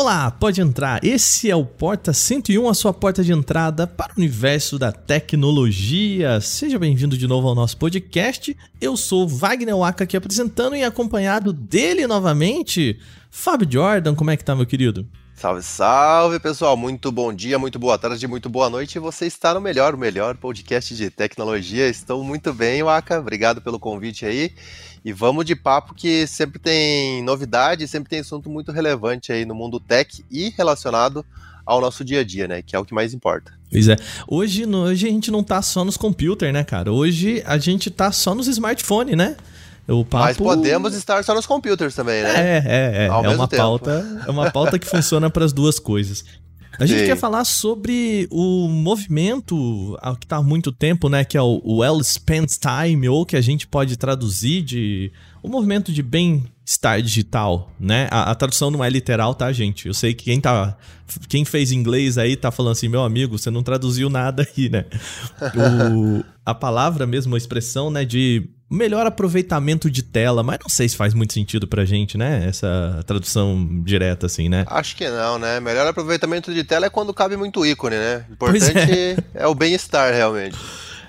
Olá, pode entrar. Esse é o Porta 101, a sua porta de entrada para o universo da tecnologia. Seja bem-vindo de novo ao nosso podcast. Eu sou Wagner Waka aqui apresentando e acompanhado dele novamente, Fábio Jordan. Como é que tá, meu querido? Salve, salve, pessoal. Muito bom dia, muito boa tarde, muito boa noite. Você está no melhor, melhor podcast de tecnologia. Estou muito bem, Waka. Obrigado pelo convite aí. E vamos de papo que sempre tem novidade, sempre tem assunto muito relevante aí no mundo tech e relacionado ao nosso dia a dia, né? Que é o que mais importa. Pois é. Hoje, hoje a gente não tá só nos computers, né, cara? Hoje a gente tá só nos smartphones, né? O papo... Mas podemos estar só nos computers também, né? É, é, é. Ao é uma tempo. pauta, é uma pauta que funciona para as duas coisas. A gente Sim. quer falar sobre o movimento que está há muito tempo, né? Que é o Well Spent Time, ou que a gente pode traduzir de o movimento de bem-estar digital, né? A, a, tradução não é literal, tá, gente? Eu sei que quem tá. Quem fez inglês aí tá falando assim, meu amigo, você não traduziu nada aí, né? O, a palavra mesmo, a expressão, né, de melhor aproveitamento de tela, mas não sei se faz muito sentido pra gente, né? Essa tradução direta, assim, né? Acho que não, né? Melhor aproveitamento de tela é quando cabe muito ícone, né? O importante é. é o bem-estar, realmente.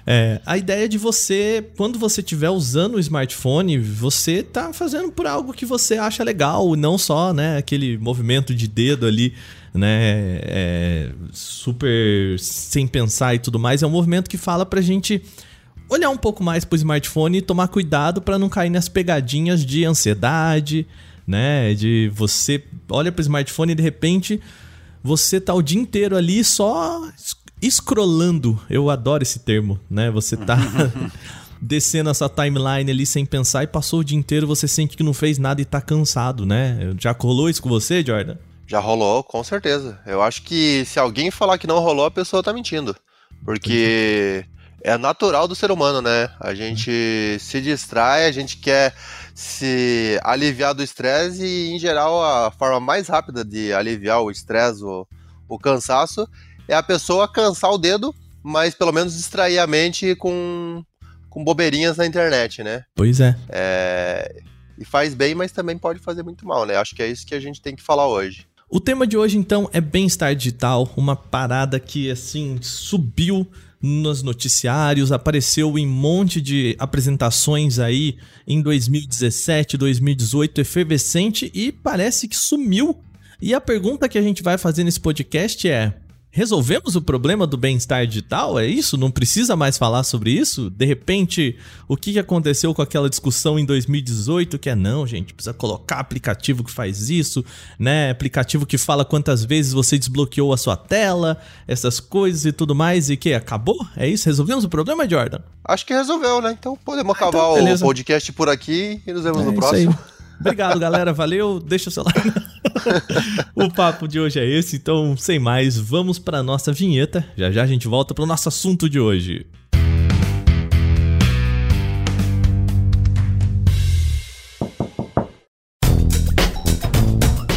É, a ideia de você, quando você estiver usando o smartphone, você tá fazendo por algo que você acha legal, não só, né, aquele movimento de dedo ali, né, é, super sem pensar e tudo mais. É um movimento que fala pra gente olhar um pouco mais pro smartphone e tomar cuidado para não cair nas pegadinhas de ansiedade, né? De você olha pro smartphone e de repente você tá o dia inteiro ali só escrolando. Eu adoro esse termo, né? Você tá descendo essa timeline ali sem pensar e passou o dia inteiro, você sente que não fez nada e tá cansado, né? Já rolou isso com você, Jordan? Já rolou, com certeza. Eu acho que se alguém falar que não rolou, a pessoa tá mentindo. Porque é natural do ser humano, né? A gente se distrai, a gente quer se aliviar do estresse e, em geral, a forma mais rápida de aliviar o estresse, o, o cansaço, é a pessoa cansar o dedo, mas pelo menos distrair a mente com, com bobeirinhas na internet, né? Pois é. é. E faz bem, mas também pode fazer muito mal, né? Acho que é isso que a gente tem que falar hoje. O tema de hoje, então, é bem-estar digital, uma parada que, assim, subiu nos noticiários, apareceu em um monte de apresentações aí em 2017, 2018, efervescente e parece que sumiu. E a pergunta que a gente vai fazer nesse podcast é: resolvemos o problema do bem-estar digital? É isso? Não precisa mais falar sobre isso? De repente, o que aconteceu com aquela discussão em 2018 que é não, gente, precisa colocar aplicativo que faz isso, né? Aplicativo que fala quantas vezes você desbloqueou a sua tela, essas coisas e tudo mais e que acabou? É isso? Resolvemos o problema, Jordan? Acho que resolveu, né? Então podemos ah, acabar então, o podcast por aqui e nos vemos é no próximo. Obrigado, galera. Valeu. Deixa o seu like. o papo de hoje é esse, então, sem mais, vamos para nossa vinheta. Já já a gente volta para o nosso assunto de hoje.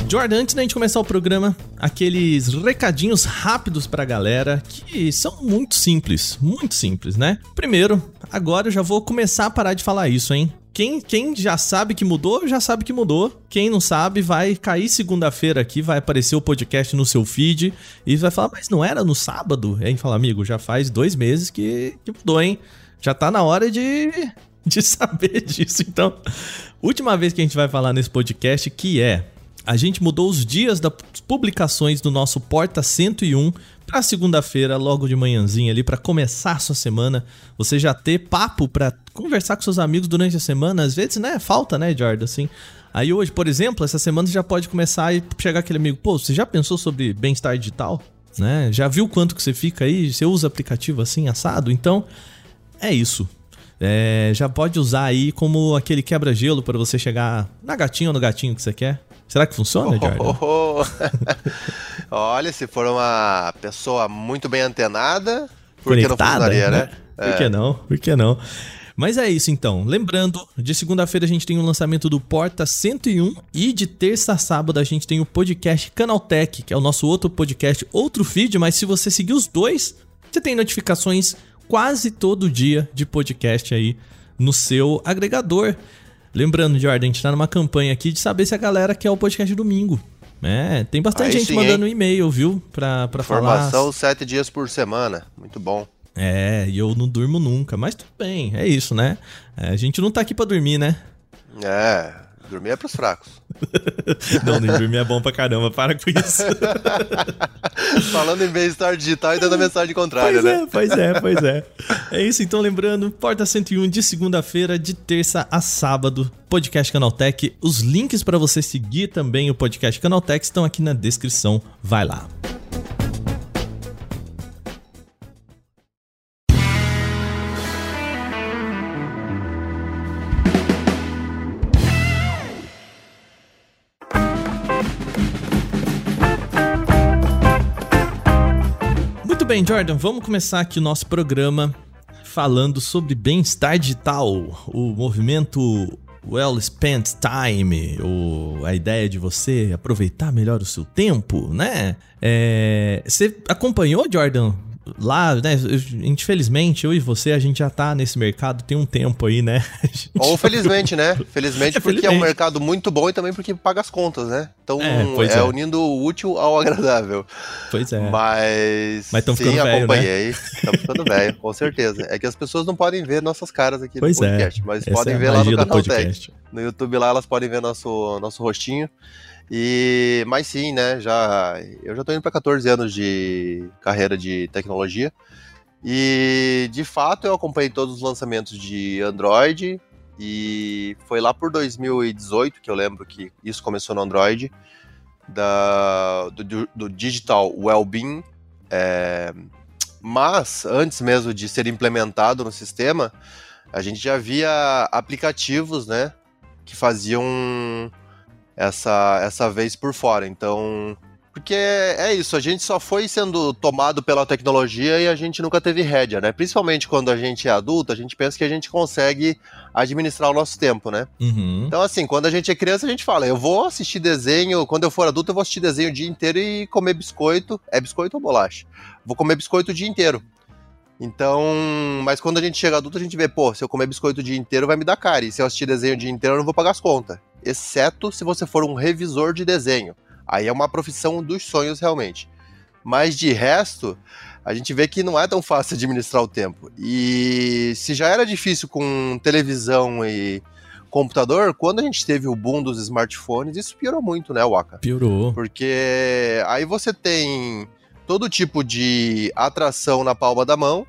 Jordan, antes da gente começar o programa, aqueles recadinhos rápidos pra galera que são muito simples, muito simples, né? Primeiro, agora eu já vou começar a parar de falar isso, hein? Quem, quem já sabe que mudou, já sabe que mudou. Quem não sabe, vai cair segunda-feira aqui, vai aparecer o podcast no seu feed e vai falar, mas não era no sábado? E aí fala, amigo, já faz dois meses que, que mudou, hein? Já tá na hora de, de saber disso. Então, última vez que a gente vai falar nesse podcast, que é a gente mudou os dias das publicações do nosso Porta 101 para segunda-feira, logo de manhãzinha ali, para começar a sua semana. Você já ter papo para conversar com seus amigos durante a semana. Às vezes, né? Falta, né, Jordan? Assim. Aí hoje, por exemplo, essa semana você já pode começar e chegar aquele amigo, pô, você já pensou sobre bem-estar digital? Né? Já viu quanto que você fica aí? Você usa aplicativo assim, assado? Então, é isso. É, já pode usar aí como aquele quebra-gelo para você chegar na gatinha ou no gatinho que você quer. Será que funciona, Jordan? Oh, oh, oh. Olha, se for uma pessoa muito bem antenada, por que não funcionaria, né? né? É. Por que não? Por que não? Mas é isso então. Lembrando, de segunda-feira a gente tem o lançamento do Porta 101 e de terça a sábado a gente tem o podcast Canaltech, que é o nosso outro podcast, outro feed, mas se você seguir os dois, você tem notificações quase todo dia de podcast aí no seu agregador. Lembrando, Jordan, a gente tá numa campanha aqui de saber se a galera quer o podcast domingo. É, tem bastante Aí gente sim, mandando e-mail, viu? Pra, pra Informação falar. sete dias por semana. Muito bom. É, e eu não durmo nunca, mas tudo bem, é isso, né? É, a gente não tá aqui pra dormir, né? É, dormir é pros fracos. não, nem dormir é bom pra caramba, para com isso. Falando em bem-estar digital e dando a mensagem contrária, pois né? É, pois é, pois é. É isso, então lembrando, Porta 101 de segunda-feira, de terça a sábado, podcast Canaltech. Os links para você seguir também o podcast Canaltech estão aqui na descrição. Vai lá. Bem, Jordan, vamos começar aqui o nosso programa falando sobre bem-estar digital, o movimento Well Spent Time, ou a ideia de você aproveitar melhor o seu tempo, né? É, você acompanhou, Jordan, lá, né? Infelizmente, eu e você, a gente já tá nesse mercado tem um tempo aí, né? Ou felizmente, né? Felizmente, é, porque felizmente. é um mercado muito bom e também porque paga as contas, né? Então é, é, é. unindo o útil ao agradável. Pois é. Mas. Mas estão ficando sim, velho, acompanhei. Estamos né? ficando velho, com certeza. É que as pessoas não podem ver nossas caras aqui pois no podcast, é. mas Essa podem é ver lá no canal Tech. No YouTube lá elas podem ver nosso, nosso rostinho. E, mas sim, né? Já, eu já estou indo para 14 anos de carreira de tecnologia. E de fato eu acompanhei todos os lançamentos de Android. E foi lá por 2018 que eu lembro que isso começou no Android. Da, do, do Digital Wellbeing. É, mas antes mesmo de ser implementado no sistema, a gente já via aplicativos, né? Que faziam essa, essa vez por fora. Então, porque é isso, a gente só foi sendo tomado pela tecnologia e a gente nunca teve rédea, né? Principalmente quando a gente é adulto, a gente pensa que a gente consegue administrar o nosso tempo, né? Uhum. Então, assim, quando a gente é criança, a gente fala, eu vou assistir desenho, quando eu for adulto, eu vou assistir desenho o dia inteiro e comer biscoito. É biscoito ou bolacha? Vou comer biscoito o dia inteiro. Então, mas quando a gente chega adulto, a gente vê, pô, se eu comer biscoito o dia inteiro, vai me dar cara. E se eu assistir desenho o dia inteiro, eu não vou pagar as contas exceto se você for um revisor de desenho. Aí é uma profissão dos sonhos realmente. Mas de resto, a gente vê que não é tão fácil administrar o tempo. E se já era difícil com televisão e computador, quando a gente teve o boom dos smartphones, isso piorou muito, né, Waka? Piorou. Porque aí você tem todo tipo de atração na palma da mão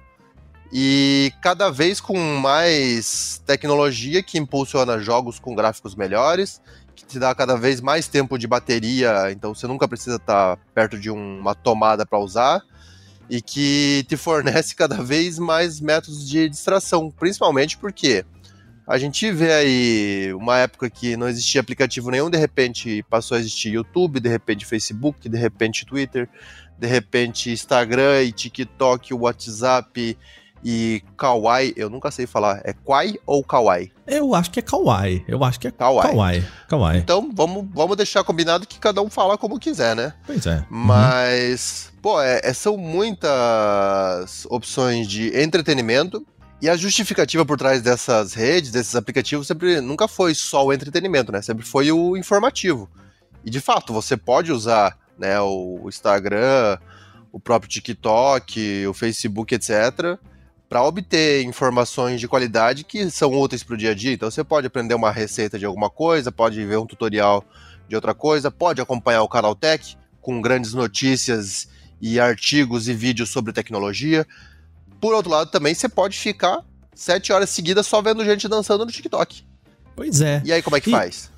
e cada vez com mais tecnologia que impulsiona jogos com gráficos melhores, que te dá cada vez mais tempo de bateria, então você nunca precisa estar perto de uma tomada para usar, e que te fornece cada vez mais métodos de distração, principalmente porque a gente vê aí uma época que não existia aplicativo nenhum, de repente passou a existir YouTube, de repente Facebook, de repente Twitter, de repente Instagram e TikTok, WhatsApp e Kawaii, eu nunca sei falar. É Kwai ou Kawaii? Eu acho que é Kawaii. Eu acho que é Kawaii. Kawaii. Kawaii. Então vamos, vamos deixar combinado que cada um fala como quiser, né? Pois é. Mas, uhum. pô, é, é, são muitas opções de entretenimento. E a justificativa por trás dessas redes, desses aplicativos, sempre nunca foi só o entretenimento, né? Sempre foi o informativo. E de fato, você pode usar né, o Instagram, o próprio TikTok, o Facebook, etc para obter informações de qualidade que são úteis para o dia a dia. Então você pode aprender uma receita de alguma coisa, pode ver um tutorial de outra coisa, pode acompanhar o canal Tech com grandes notícias e artigos e vídeos sobre tecnologia. Por outro lado, também você pode ficar sete horas seguidas só vendo gente dançando no TikTok. Pois é. E aí, como é que e, faz?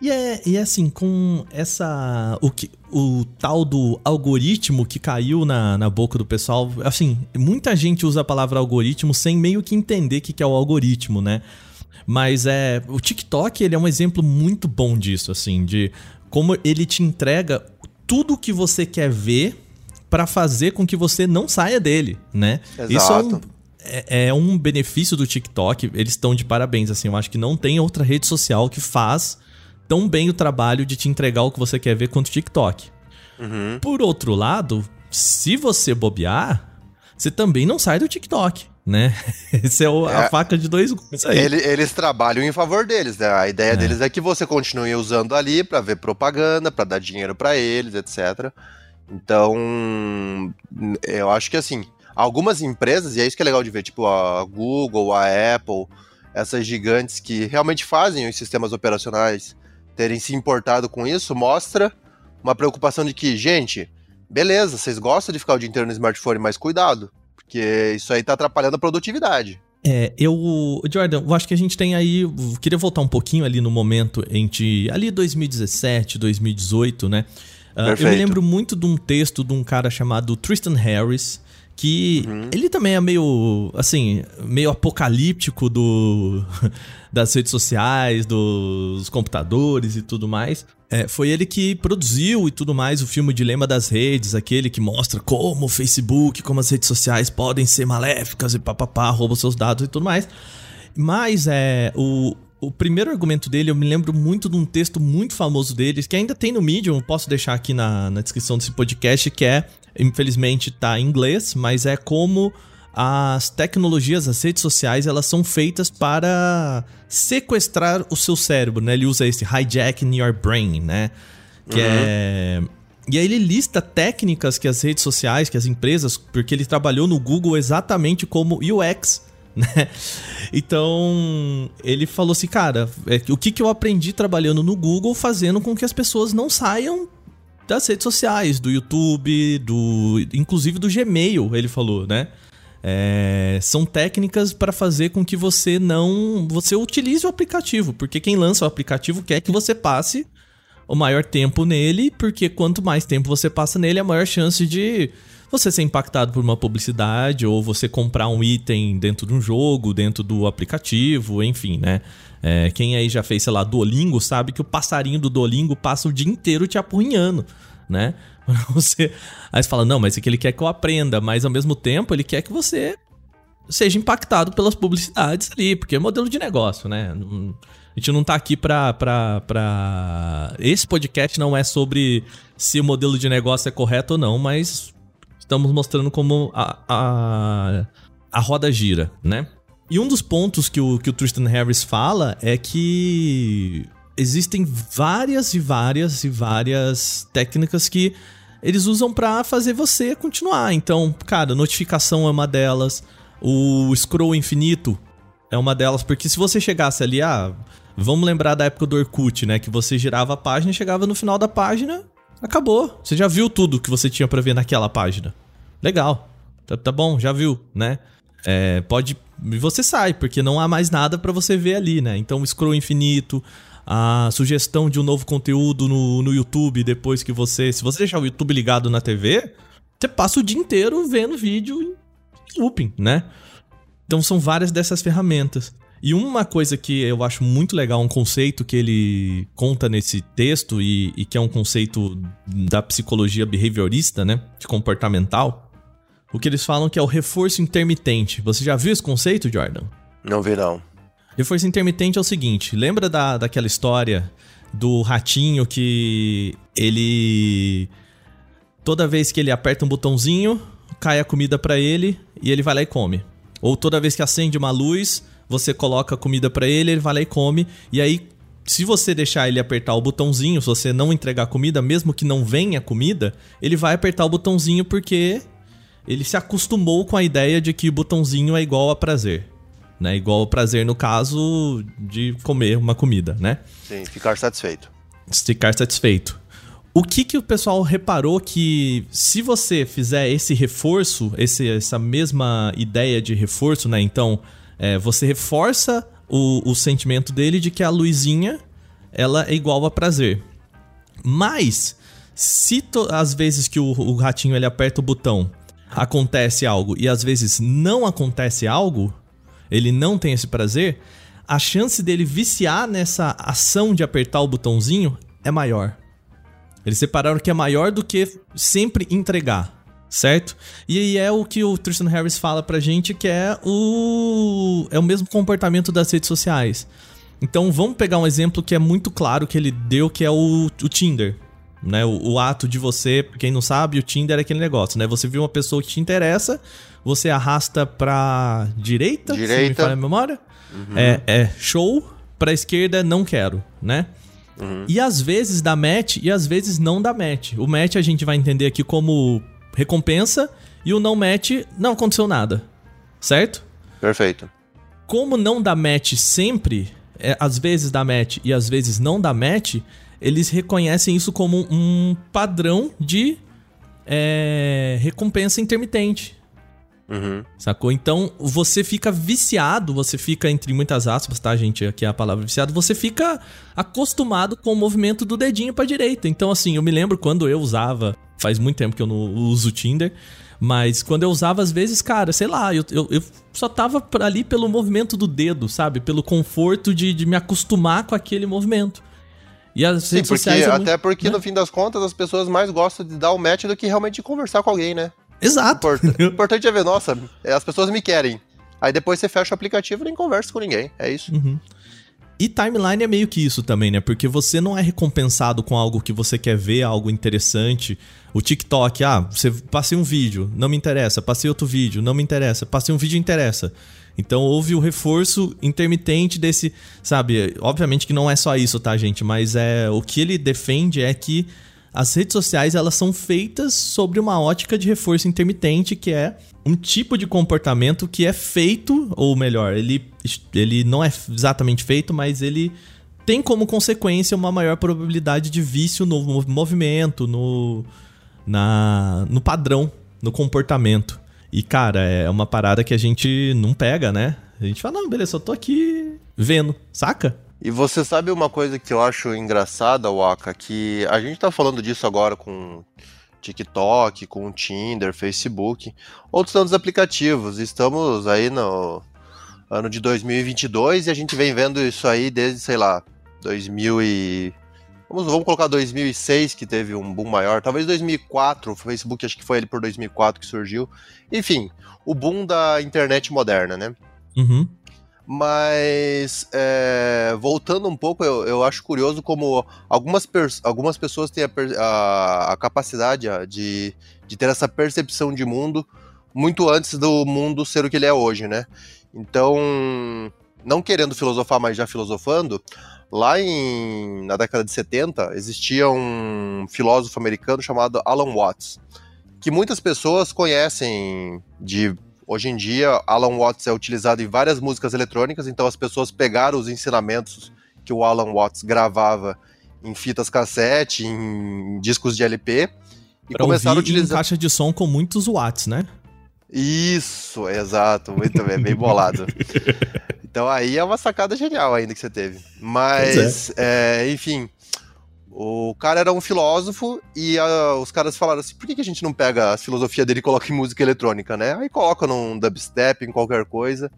E é, e é assim, com essa. O, que, o tal do algoritmo que caiu na, na boca do pessoal. Assim, muita gente usa a palavra algoritmo sem meio que entender o que, que é o algoritmo, né? Mas é. O TikTok ele é um exemplo muito bom disso, assim, de como ele te entrega tudo o que você quer ver para fazer com que você não saia dele, né? Exato. Isso é um, é, é um benefício do TikTok. Eles estão de parabéns, assim. Eu acho que não tem outra rede social que faz tão bem o trabalho de te entregar o que você quer ver quanto o TikTok. Uhum. Por outro lado, se você bobear, você também não sai do TikTok. né? Esse é, o, é, a faca de dois gumes aí. Ele, eles trabalham em favor deles, né? A ideia é. deles é que você continue usando ali para ver propaganda, para dar dinheiro para eles, etc. Então, eu acho que assim, algumas empresas, e é isso que é legal de ver, tipo a Google, a Apple, essas gigantes que realmente fazem os sistemas operacionais terem se importado com isso, mostra uma preocupação de que, gente, beleza, vocês gostam de ficar o dia inteiro no smartphone, mas cuidado porque isso aí tá atrapalhando a produtividade. É, eu, Jordan, eu acho que a gente tem aí, queria voltar um pouquinho ali no momento entre ali 2017, 2018, né? Uh, eu me lembro muito de um texto de um cara chamado Tristan Harris, que uhum. ele também é meio, assim, meio apocalíptico do das redes sociais, dos computadores e tudo mais. É, foi ele que produziu e tudo mais o filme Dilema das Redes, aquele que mostra como o Facebook, como as redes sociais podem ser maléficas e papapá, roubam seus dados e tudo mais. Mas é o, o primeiro argumento dele, eu me lembro muito de um texto muito famoso deles, que ainda tem no Medium, posso deixar aqui na, na descrição desse podcast, que é, infelizmente tá em inglês, mas é como as tecnologias, as redes sociais, elas são feitas para sequestrar o seu cérebro, né? Ele usa esse hijacking your brain, né? Que uhum. é... E aí ele lista técnicas que as redes sociais, que as empresas, porque ele trabalhou no Google exatamente como UX, né? Então, ele falou assim, cara, é, o que, que eu aprendi trabalhando no Google fazendo com que as pessoas não saiam das redes sociais, do YouTube, do inclusive do Gmail, ele falou, né? É, são técnicas para fazer com que você não. Você utilize o aplicativo, porque quem lança o aplicativo quer que você passe o maior tempo nele, porque quanto mais tempo você passa nele, a maior chance de você ser impactado por uma publicidade ou você comprar um item dentro de um jogo, dentro do aplicativo, enfim, né? É, quem aí já fez, sei lá, Duolingo sabe que o passarinho do Duolingo passa o dia inteiro te apurrinhando, né? Você... Aí você fala, não, mas é que ele quer que eu aprenda, mas ao mesmo tempo ele quer que você seja impactado pelas publicidades ali, porque é modelo de negócio, né? A gente não tá aqui pra, pra, pra. Esse podcast não é sobre se o modelo de negócio é correto ou não, mas estamos mostrando como a, a, a roda gira, né? E um dos pontos que o, que o Tristan Harris fala é que existem várias e várias e várias técnicas que eles usam para fazer você continuar. Então, cara, notificação é uma delas, o scroll infinito é uma delas, porque se você chegasse ali, ah, vamos lembrar da época do Orkut, né, que você girava a página e chegava no final da página, acabou. Você já viu tudo que você tinha para ver naquela página. Legal. Tá, tá bom, já viu, né? É, pode e você sai, porque não há mais nada para você ver ali, né? Então, scroll infinito, a sugestão de um novo conteúdo no, no YouTube depois que você. Se você deixar o YouTube ligado na TV, você passa o dia inteiro vendo vídeo em looping, né? Então são várias dessas ferramentas. E uma coisa que eu acho muito legal, um conceito que ele conta nesse texto e, e que é um conceito da psicologia behaviorista, né? De comportamental. O que eles falam que é o reforço intermitente. Você já viu esse conceito, Jordan? Não vi, não. Reforço intermitente é o seguinte: lembra da, daquela história do ratinho que ele. Toda vez que ele aperta um botãozinho, cai a comida para ele e ele vai lá e come. Ou toda vez que acende uma luz, você coloca a comida para ele, ele vai lá e come. E aí, se você deixar ele apertar o botãozinho, se você não entregar comida, mesmo que não venha comida, ele vai apertar o botãozinho porque ele se acostumou com a ideia de que o botãozinho é igual a prazer né? Igual o prazer no caso de comer uma comida, né? Sim, ficar satisfeito. Ficar satisfeito. O que que o pessoal reparou que se você fizer esse reforço, esse, essa mesma ideia de reforço, né? Então, é, você reforça o, o sentimento dele de que a luzinha ela é igual a prazer. Mas, se às vezes que o, o ratinho ele aperta o botão, acontece algo e às vezes não acontece algo, ele não tem esse prazer, a chance dele viciar nessa ação de apertar o botãozinho é maior. Eles separaram que é maior do que sempre entregar, certo? E aí é o que o Tristan Harris fala pra gente que é o é o mesmo comportamento das redes sociais. Então vamos pegar um exemplo que é muito claro que ele deu, que é o, o Tinder. Né? O, o, ato de você, quem não sabe, o Tinder é aquele negócio, né? Você viu uma pessoa que te interessa, você arrasta pra direita, direita. se me falha a memória. Uhum. É, é show, pra esquerda não quero, né? Uhum. E às vezes dá match e às vezes não dá match. O match a gente vai entender aqui como recompensa e o não match não aconteceu nada. Certo? Perfeito. Como não dá match sempre, é, às vezes dá match e às vezes não dá match, eles reconhecem isso como um padrão de é, recompensa intermitente. Uhum. Sacou? Então você fica viciado, você fica, entre muitas aspas, tá, gente? Aqui é a palavra viciado. Você fica acostumado com o movimento do dedinho pra direita. Então, assim, eu me lembro quando eu usava. Faz muito tempo que eu não uso o Tinder. Mas quando eu usava, às vezes, cara, sei lá, eu, eu, eu só tava ali pelo movimento do dedo, sabe? Pelo conforto de, de me acostumar com aquele movimento. E as Sim, redes porque, sociais. É até porque, né? no fim das contas, as pessoas mais gostam de dar o match do que realmente conversar com alguém, né? Exato. O importante é ver, nossa, as pessoas me querem. Aí depois você fecha o aplicativo e nem conversa com ninguém. É isso. Uhum. E timeline é meio que isso também, né? Porque você não é recompensado com algo que você quer ver, algo interessante. O TikTok, ah, você passei um vídeo, não me interessa. Passei outro vídeo, não me interessa. Passei um vídeo, interessa. Então houve o reforço intermitente desse, sabe? Obviamente que não é só isso, tá, gente? Mas é o que ele defende é que as redes sociais elas são feitas sobre uma ótica de reforço intermitente, que é um tipo de comportamento que é feito, ou melhor, ele, ele não é exatamente feito, mas ele tem como consequência uma maior probabilidade de vício no movimento, no, na, no padrão, no comportamento. E, cara, é uma parada que a gente não pega, né? A gente fala, não, beleza, eu tô aqui vendo, saca? E você sabe uma coisa que eu acho engraçada, Waka, que a gente tá falando disso agora com TikTok, com Tinder, Facebook, outros tantos aplicativos. Estamos aí no ano de 2022 e a gente vem vendo isso aí desde, sei lá, 2000 e Vamos, vamos colocar 2006, que teve um boom maior. Talvez 2004, o Facebook acho que foi ele por 2004 que surgiu. Enfim, o boom da internet moderna, né? Uhum. Mas, é, voltando um pouco, eu, eu, acho curioso como algumas, algumas pessoas têm a, a, a capacidade de, de ter essa percepção de mundo muito antes do mundo ser o que ele é hoje, né? Então, não querendo filosofar, mas já filosofando, lá em, na década de 70 existia um filósofo americano chamado Alan Watts, que muitas pessoas conhecem de Hoje em dia, Alan Watts é utilizado em várias músicas eletrônicas, então as pessoas pegaram os ensinamentos que o Alan Watts gravava em fitas cassete, em discos de LP, e pra começaram a utilizar. Em caixa de som com muitos watts, né? Isso, exato, muito bem, bem bolado. Então aí é uma sacada genial ainda que você teve. Mas, é. É, enfim, o cara era um filósofo e uh, os caras falaram assim: por que, que a gente não pega a filosofia dele e coloca em música eletrônica, né? Aí coloca num dubstep, em qualquer coisa.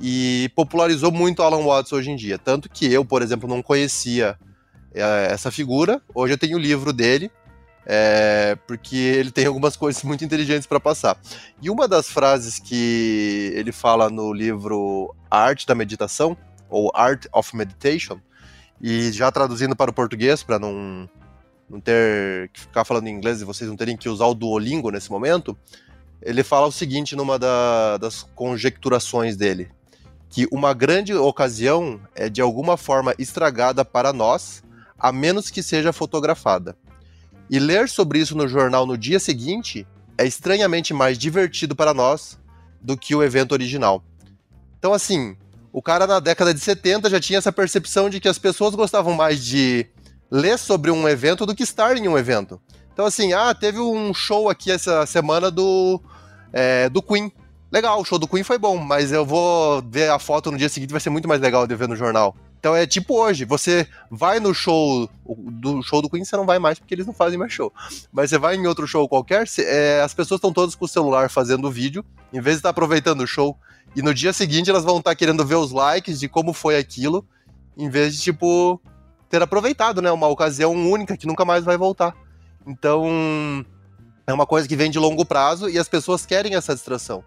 E popularizou muito Alan Watts hoje em dia. Tanto que eu, por exemplo, não conhecia é, essa figura. Hoje eu tenho o livro dele, é, porque ele tem algumas coisas muito inteligentes para passar. E uma das frases que ele fala no livro Arte da Meditação, ou Art of Meditation, e já traduzindo para o português, para não, não ter que ficar falando em inglês e vocês não terem que usar o Duolingo nesse momento, ele fala o seguinte numa da, das conjecturações dele: que uma grande ocasião é de alguma forma estragada para nós, a menos que seja fotografada. E ler sobre isso no jornal no dia seguinte é estranhamente mais divertido para nós do que o evento original. Então, assim, o cara na década de 70 já tinha essa percepção de que as pessoas gostavam mais de ler sobre um evento do que estar em um evento. Então, assim, ah, teve um show aqui essa semana do, é, do Queen. Legal, o show do Queen foi bom, mas eu vou ver a foto no dia seguinte, vai ser muito mais legal de ver no jornal. Então é tipo hoje, você vai no show do show do Queen, você não vai mais porque eles não fazem mais show. Mas você vai em outro show qualquer, é, as pessoas estão todas com o celular fazendo vídeo, em vez de estar aproveitando o show. E no dia seguinte elas vão estar tá querendo ver os likes de como foi aquilo, em vez de, tipo, ter aproveitado, né? Uma ocasião única que nunca mais vai voltar. Então, é uma coisa que vem de longo prazo e as pessoas querem essa distração.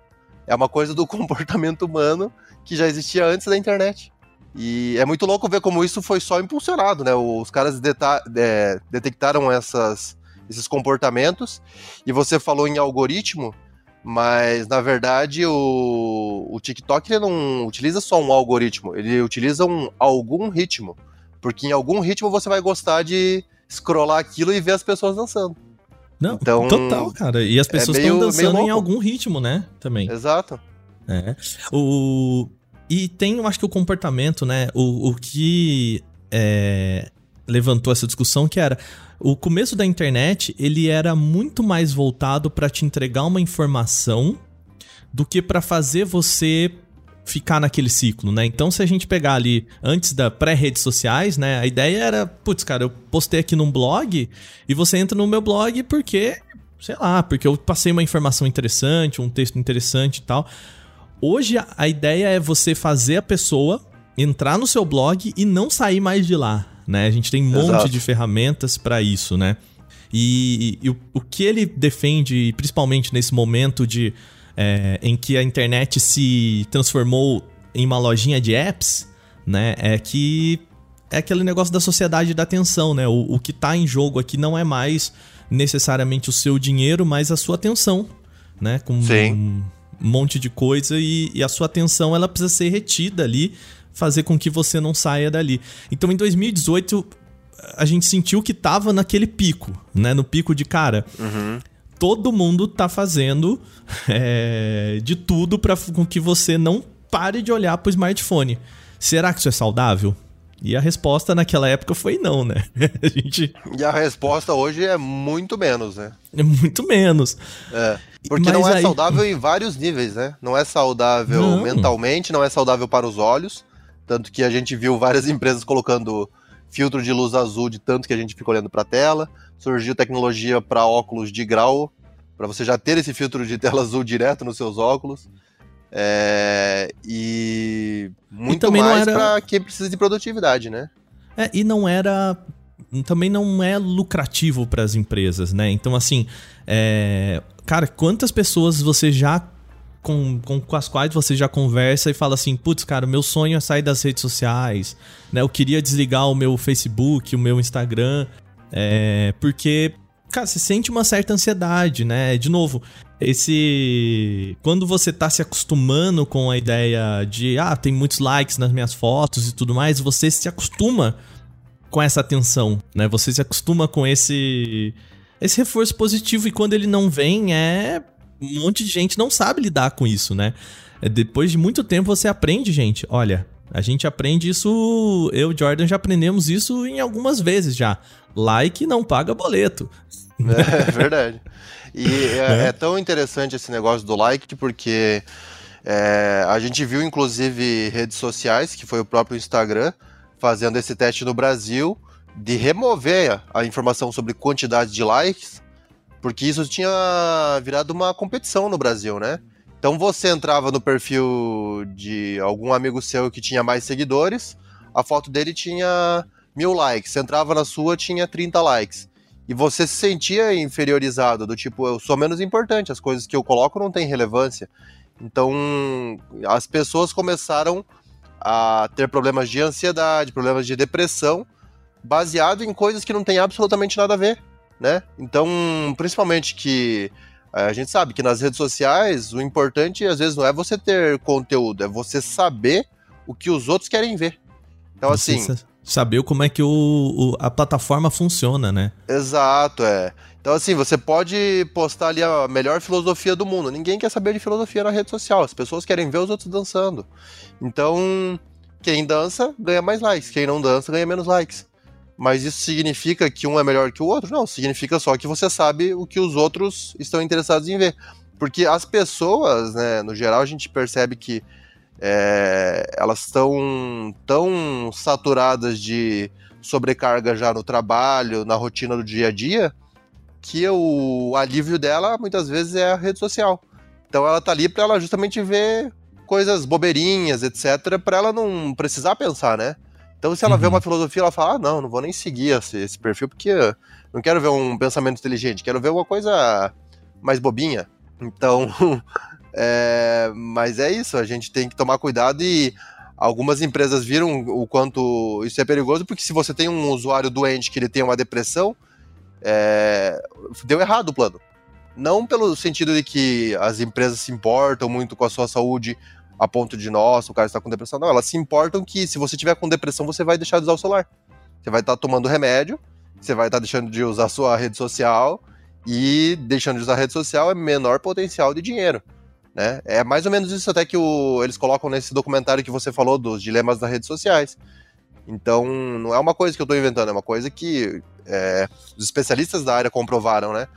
É uma coisa do comportamento humano que já existia antes da internet. E é muito louco ver como isso foi só impulsionado, né? Os caras é, detectaram essas, esses comportamentos. E você falou em algoritmo, mas na verdade o, o TikTok ele não utiliza só um algoritmo, ele utiliza um algum ritmo. Porque em algum ritmo você vai gostar de scrollar aquilo e ver as pessoas dançando. Não, então, total, cara. E as é pessoas estão é dançando em algum ritmo, né? Também. Exato. É. O... E tem, eu acho que o comportamento, né? O, o que é, levantou essa discussão que era o começo da internet ele era muito mais voltado para te entregar uma informação do que para fazer você ficar naquele ciclo, né? Então, se a gente pegar ali antes da pré-redes sociais, né? A ideia era, putz, cara, eu postei aqui num blog e você entra no meu blog porque, sei lá, porque eu passei uma informação interessante, um texto interessante e tal. Hoje a ideia é você fazer a pessoa entrar no seu blog e não sair mais de lá, né? A gente tem um Exato. monte de ferramentas para isso, né? E, e, e o, o que ele defende, principalmente nesse momento de é, em que a internet se transformou em uma lojinha de apps, né? É que é aquele negócio da sociedade da atenção, né? O, o que está em jogo aqui não é mais necessariamente o seu dinheiro, mas a sua atenção, né? Com Sim. um monte de coisa e, e a sua atenção ela precisa ser retida ali, fazer com que você não saia dali. Então, em 2018 a gente sentiu que tava naquele pico, né? No pico de cara. Uhum todo mundo tá fazendo é, de tudo para com que você não pare de olhar pro smartphone. Será que isso é saudável? E a resposta naquela época foi não, né? a gente... E a resposta hoje é muito menos, né? É muito menos. É. Porque Mas não é aí... saudável em vários níveis, né? Não é saudável não. mentalmente, não é saudável para os olhos. Tanto que a gente viu várias empresas colocando filtro de luz azul de tanto que a gente fica olhando para a tela. Surgiu tecnologia para óculos de grau, para você já ter esse filtro de tela azul direto nos seus óculos. É, e muito e mais era... para quem precisa de produtividade, né? É, e não era. Também não é lucrativo para as empresas, né? Então, assim, é, cara, quantas pessoas você já com, com, com, as quais você já conversa e fala assim, putz, cara, o meu sonho é sair das redes sociais, né? Eu queria desligar o meu Facebook, o meu Instagram, é, porque, cara, você sente uma certa ansiedade, né? De novo, esse. Quando você tá se acostumando com a ideia de, ah, tem muitos likes nas minhas fotos e tudo mais, você se acostuma com essa atenção, né? Você se acostuma com esse. Esse reforço positivo e quando ele não vem é um monte de gente não sabe lidar com isso, né? É, depois de muito tempo você aprende, gente. Olha, a gente aprende isso. Eu e Jordan já aprendemos isso em algumas vezes já. Like não paga boleto. É, é verdade. E é, é. é, tão interessante esse negócio do like porque é, a gente viu, inclusive, redes sociais, que foi o próprio Instagram, fazendo esse teste no Brasil de remover a informação sobre quantidade de likes porque isso tinha virado uma competição no Brasil, né? Então você entrava no perfil de algum amigo seu que tinha mais seguidores, a foto dele tinha mil likes. Você entrava na sua, tinha 30 likes. E você se sentia inferiorizado, do tipo, eu sou menos importante, as coisas que eu coloco não têm relevância. Então, as pessoas começaram a ter problemas de ansiedade, problemas de depressão, baseado em coisas que não têm absolutamente nada a ver né? Então, principalmente que eh, a gente sabe que nas redes sociais o importante às vezes não é você ter conteúdo, é você saber o que os outros querem ver. Então, assim. Saber como é que o, o, a plataforma funciona, né? Exato, é. Então, assim, você pode postar ali a melhor filosofia do mundo. Ninguém quer saber de filosofia na rede social. As pessoas querem ver os outros dançando. Então, quem dança ganha mais likes. Quem não dança ganha menos likes. Mas isso significa que um é melhor que o outro? Não, significa só que você sabe o que os outros estão interessados em ver. Porque as pessoas, né, no geral, a gente percebe que é, elas estão tão saturadas de sobrecarga já no trabalho, na rotina do dia a dia, que o alívio dela muitas vezes é a rede social. Então ela tá ali para ela justamente ver coisas bobeirinhas, etc, para ela não precisar pensar, né? Então, se ela uhum. vê uma filosofia, ela fala: ah, não, não vou nem seguir esse, esse perfil, porque não quero ver um pensamento inteligente, quero ver uma coisa mais bobinha. Então, é, mas é isso, a gente tem que tomar cuidado e algumas empresas viram o quanto isso é perigoso, porque se você tem um usuário doente que ele tem uma depressão, é, deu errado o plano. Não pelo sentido de que as empresas se importam muito com a sua saúde a ponto de, nossa, o cara está com depressão. Não, elas se importam que se você tiver com depressão, você vai deixar de usar o celular. Você vai estar tá tomando remédio, você vai estar tá deixando de usar a sua rede social, e deixando de usar a rede social é menor potencial de dinheiro. Né? É mais ou menos isso até que o, eles colocam nesse documentário que você falou dos dilemas das redes sociais. Então, não é uma coisa que eu estou inventando, é uma coisa que é, os especialistas da área comprovaram, né?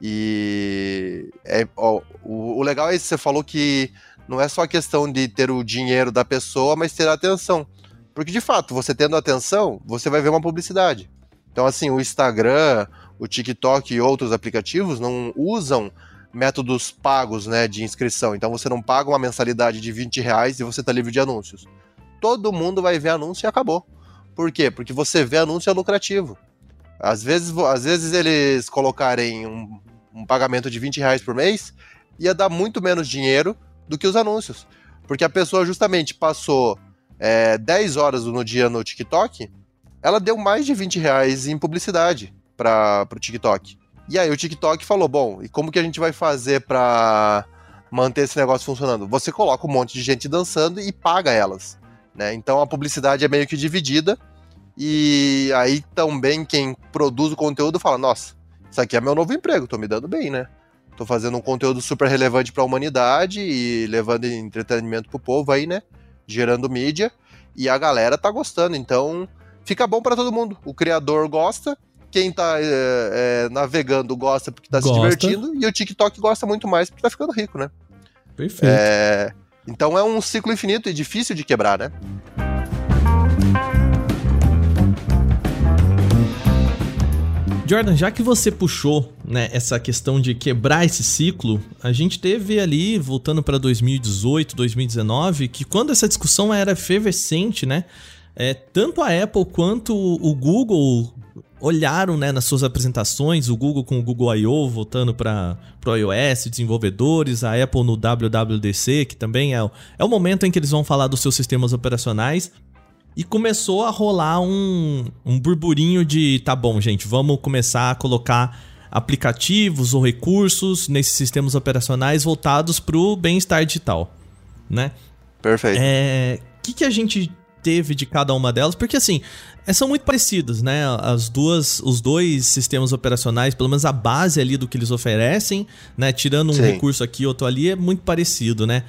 E é, ó, o, o, legal é que você falou que não é só a questão de ter o dinheiro da pessoa, mas ter a atenção. Porque, de fato, você tendo atenção, você vai ver uma publicidade. Então, assim, o Instagram, o TikTok e outros aplicativos não usam métodos pagos né, de inscrição. Então você não paga uma mensalidade de 20 reais e você está livre de anúncios. Todo mundo vai ver anúncio e acabou. Por quê? Porque você vê anúncio é lucrativo. Às vezes, às vezes eles colocarem um, um pagamento de 20 reais por mês ia dar muito menos dinheiro do que os anúncios. Porque a pessoa justamente passou é, 10 horas no dia no TikTok, ela deu mais de 20 reais em publicidade para o TikTok. E aí o TikTok falou: bom, e como que a gente vai fazer para manter esse negócio funcionando? Você coloca um monte de gente dançando e paga elas. Né? Então a publicidade é meio que dividida. E aí também quem produz o conteúdo fala: nossa, isso aqui é meu novo emprego, tô me dando bem, né? Tô fazendo um conteúdo super relevante para a humanidade e levando entretenimento pro povo aí, né? Gerando mídia. E a galera tá gostando. Então fica bom para todo mundo. O criador gosta quem tá é, é, navegando gosta porque tá gosta. se divertindo, e o TikTok gosta muito mais porque tá ficando rico, né? Perfeito. É, então é um ciclo infinito e difícil de quebrar, né? Jordan, já que você puxou né, essa questão de quebrar esse ciclo, a gente teve ali, voltando para 2018, 2019, que quando essa discussão era efervescente, né? É, tanto a Apple quanto o Google olharam né, nas suas apresentações, o Google com o Google I.O. voltando para o iOS, desenvolvedores, a Apple no WWDC, que também é, é o momento em que eles vão falar dos seus sistemas operacionais. E começou a rolar um, um burburinho de, tá bom, gente, vamos começar a colocar aplicativos ou recursos nesses sistemas operacionais voltados para o bem-estar digital, né? Perfeito. O é, que, que a gente teve de cada uma delas? Porque assim, é, são muito parecidas, né? As duas, os dois sistemas operacionais, pelo menos a base ali do que eles oferecem, né? Tirando um Sim. recurso aqui, outro ali, é muito parecido, né?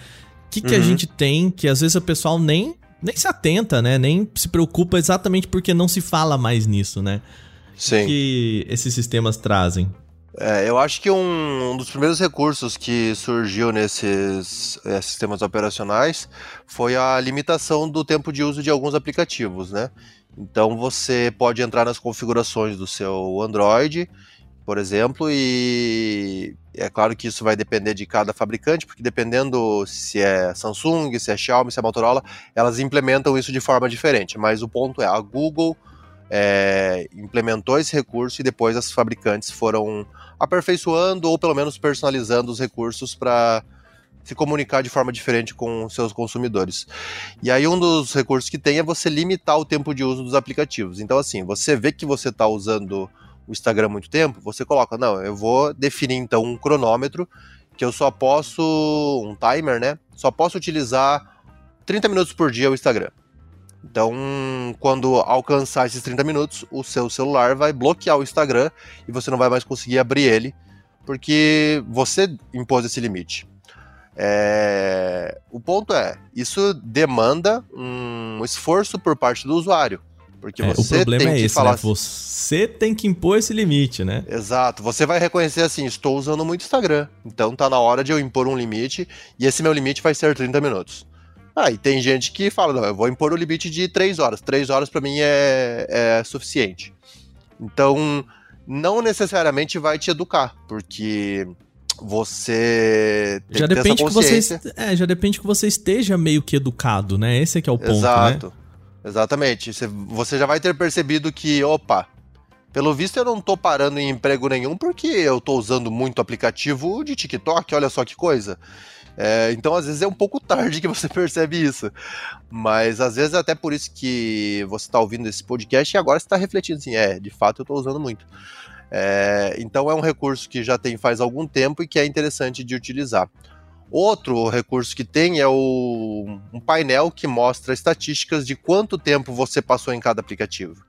O que, que uhum. a gente tem que às vezes o pessoal nem, nem se atenta, né? Nem se preocupa exatamente porque não se fala mais nisso, né? Sim. que esses sistemas trazem? É, eu acho que um, um, dos primeiros recursos que surgiu nesses é, sistemas operacionais foi a limitação do tempo de uso de alguns aplicativos, né? Então você pode entrar nas configurações do seu Android, por exemplo, e é claro que isso vai depender de cada fabricante, porque dependendo se é Samsung, se é Xiaomi, se é Motorola, elas implementam isso de forma diferente. Mas o ponto é, a Google é, implementou esse recurso e depois as fabricantes foram aperfeiçoando ou pelo menos personalizando os recursos para se comunicar de forma diferente com seus consumidores. E aí um dos recursos que tem é você limitar o tempo de uso dos aplicativos. Então assim, você vê que você está usando o Instagram muito tempo, você coloca, não, eu vou definir então um cronômetro que eu só posso, um timer, né? Só posso utilizar 30 minutos por dia o Instagram. Então, quando alcançar esses 30 minutos, o seu celular vai bloquear o Instagram e você não vai mais conseguir abrir ele, porque você impôs esse limite. É... O ponto é, isso demanda um esforço por parte do usuário. Porque é, você o problema tem é que esse, falar. Né? Você tem que impor esse limite, né? Exato. Você vai reconhecer assim: estou usando muito Instagram. Então tá na hora de eu impor um limite. E esse meu limite vai ser 30 minutos. Ah, e tem gente que fala: não, eu vou impor o limite de 3 horas. 3 horas para mim é, é suficiente. Então, não necessariamente vai te educar, porque você tem já que depende que você é, já depende que você esteja meio que educado, né? Esse é que é o ponto, Exato. Né? Exatamente. Você, você já vai ter percebido que, opa, pelo visto eu não tô parando em emprego nenhum porque eu tô usando muito aplicativo de TikTok, olha só que coisa. É, então, às vezes, é um pouco tarde que você percebe isso. Mas, às vezes, é até por isso que você está ouvindo esse podcast e agora está refletindo assim, é, de fato, eu estou usando muito. É, então, é um recurso que já tem faz algum tempo e que é interessante de utilizar. Outro recurso que tem é o, um painel que mostra estatísticas de quanto tempo você passou em cada aplicativo.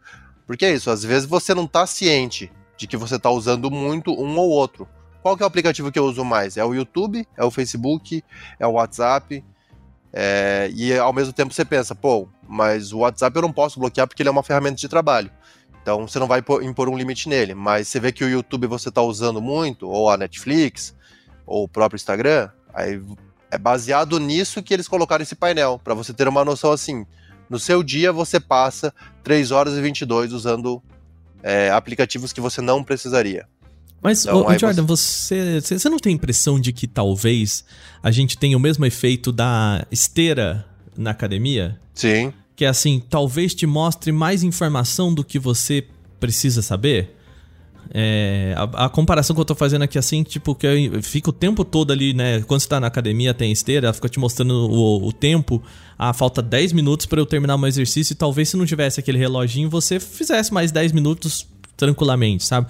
Porque é isso, às vezes você não está ciente de que você está usando muito um ou outro. Qual que é o aplicativo que eu uso mais? É o YouTube? É o Facebook? É o WhatsApp? É, e ao mesmo tempo você pensa, pô, mas o WhatsApp eu não posso bloquear porque ele é uma ferramenta de trabalho. Então você não vai impor um limite nele. Mas você vê que o YouTube você está usando muito, ou a Netflix, ou o próprio Instagram, Aí é baseado nisso que eles colocaram esse painel, para você ter uma noção assim. No seu dia você passa 3 horas e 22 usando é, aplicativos que você não precisaria. Mas, então, ô, Jordan, você... Você, você não tem a impressão de que talvez a gente tenha o mesmo efeito da esteira na academia? Sim. Que é assim, talvez te mostre mais informação do que você precisa saber? É, a, a, comparação que eu tô fazendo aqui, assim, tipo, que eu fico o tempo todo ali, né? Quando você tá na academia, tem esteira, ela fica te mostrando o, o tempo. Ah, falta 10 minutos para eu terminar meu exercício. E talvez se não tivesse aquele reloginho, você fizesse mais 10 minutos tranquilamente, sabe?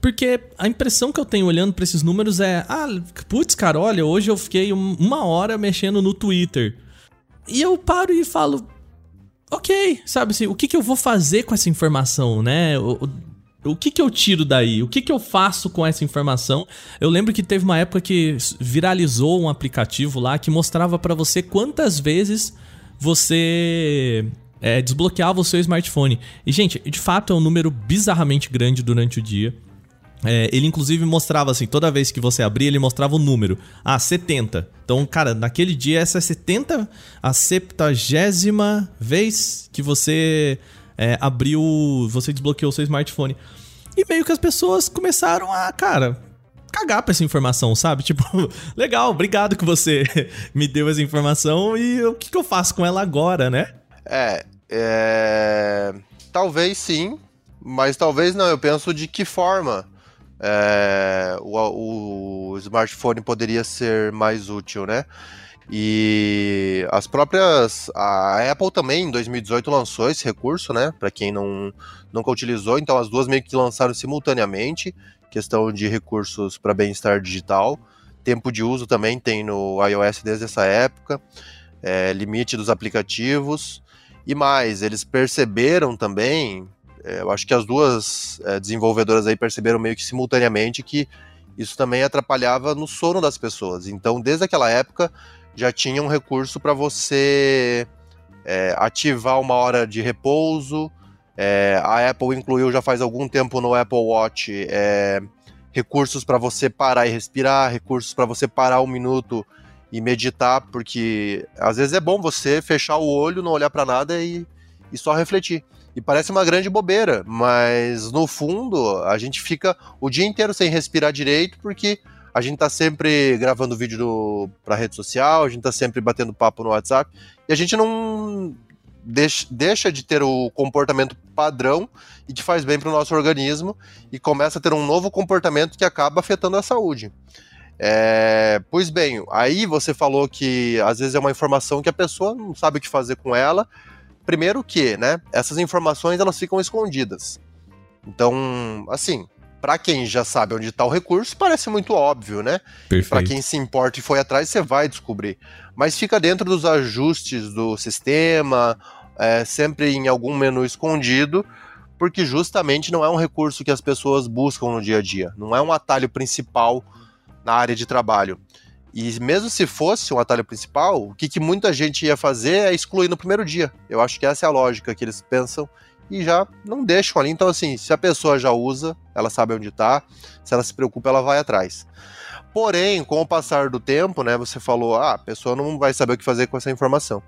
Porque a impressão que eu tenho olhando para esses números é: ah, putz, cara, olha, hoje eu fiquei uma hora mexendo no Twitter. E eu paro e falo, ok, sabe assim, o que, que eu vou fazer com essa informação, né? O, o que, que eu tiro daí? O que, que eu faço com essa informação? Eu lembro que teve uma época que viralizou um aplicativo lá que mostrava para você quantas vezes você é, desbloqueava o seu smartphone. E, gente, de fato é um número bizarramente grande durante o dia. É, ele inclusive mostrava assim, toda vez que você abria, ele mostrava o número. Ah, 70. Então, cara, naquele dia, essa é 70, a 70 vez que você é, abriu. Você desbloqueou seu smartphone. E meio que as pessoas começaram a, cara, cagar pra essa informação, sabe? Tipo, legal, obrigado que você me deu essa informação e o que, que eu faço com ela agora, né? É, é. Talvez sim, mas talvez não. Eu penso de que forma é, o, o smartphone poderia ser mais útil, né? E as próprias. A Apple também, em 2018, lançou esse recurso, né? Para quem não, nunca utilizou. Então, as duas meio que lançaram simultaneamente questão de recursos para bem-estar digital. Tempo de uso também tem no iOS desde essa época. É, limite dos aplicativos. E mais, eles perceberam também. É, eu acho que as duas é, desenvolvedoras aí perceberam meio que simultaneamente que isso também atrapalhava no sono das pessoas. Então, desde aquela época, já tinha um recurso para você é, ativar uma hora de repouso. É, a Apple incluiu já faz algum tempo no Apple Watch é, recursos para você parar e respirar, recursos para você parar um minuto e meditar, porque às vezes é bom você fechar o olho, não olhar para nada e, e só refletir. E parece uma grande bobeira, mas no fundo a gente fica o dia inteiro sem respirar direito porque a gente tá sempre gravando vídeo pra rede social, a gente tá sempre batendo papo no WhatsApp, e a gente não deixa, deixa de ter o comportamento padrão e que faz bem para o nosso organismo e começa a ter um novo comportamento que acaba afetando a saúde. É, pois bem, aí você falou que às vezes é uma informação que a pessoa não sabe o que fazer com ela. Primeiro que, né, essas informações elas ficam escondidas. Então, assim, para quem já sabe onde está o recurso, parece muito óbvio, né? Para quem se importa e foi atrás, você vai descobrir. Mas fica dentro dos ajustes do sistema, é, sempre em algum menu escondido, porque justamente não é um recurso que as pessoas buscam no dia a dia. Não é um atalho principal na área de trabalho. E mesmo se fosse um atalho principal, o que, que muita gente ia fazer é excluir no primeiro dia. Eu acho que essa é a lógica que eles pensam e já não deixam ali. Então, assim, se a pessoa já usa, ela sabe onde está, se ela se preocupa, ela vai atrás. Porém, com o passar do tempo, né, você falou, ah, a pessoa não vai saber o que fazer com essa informação.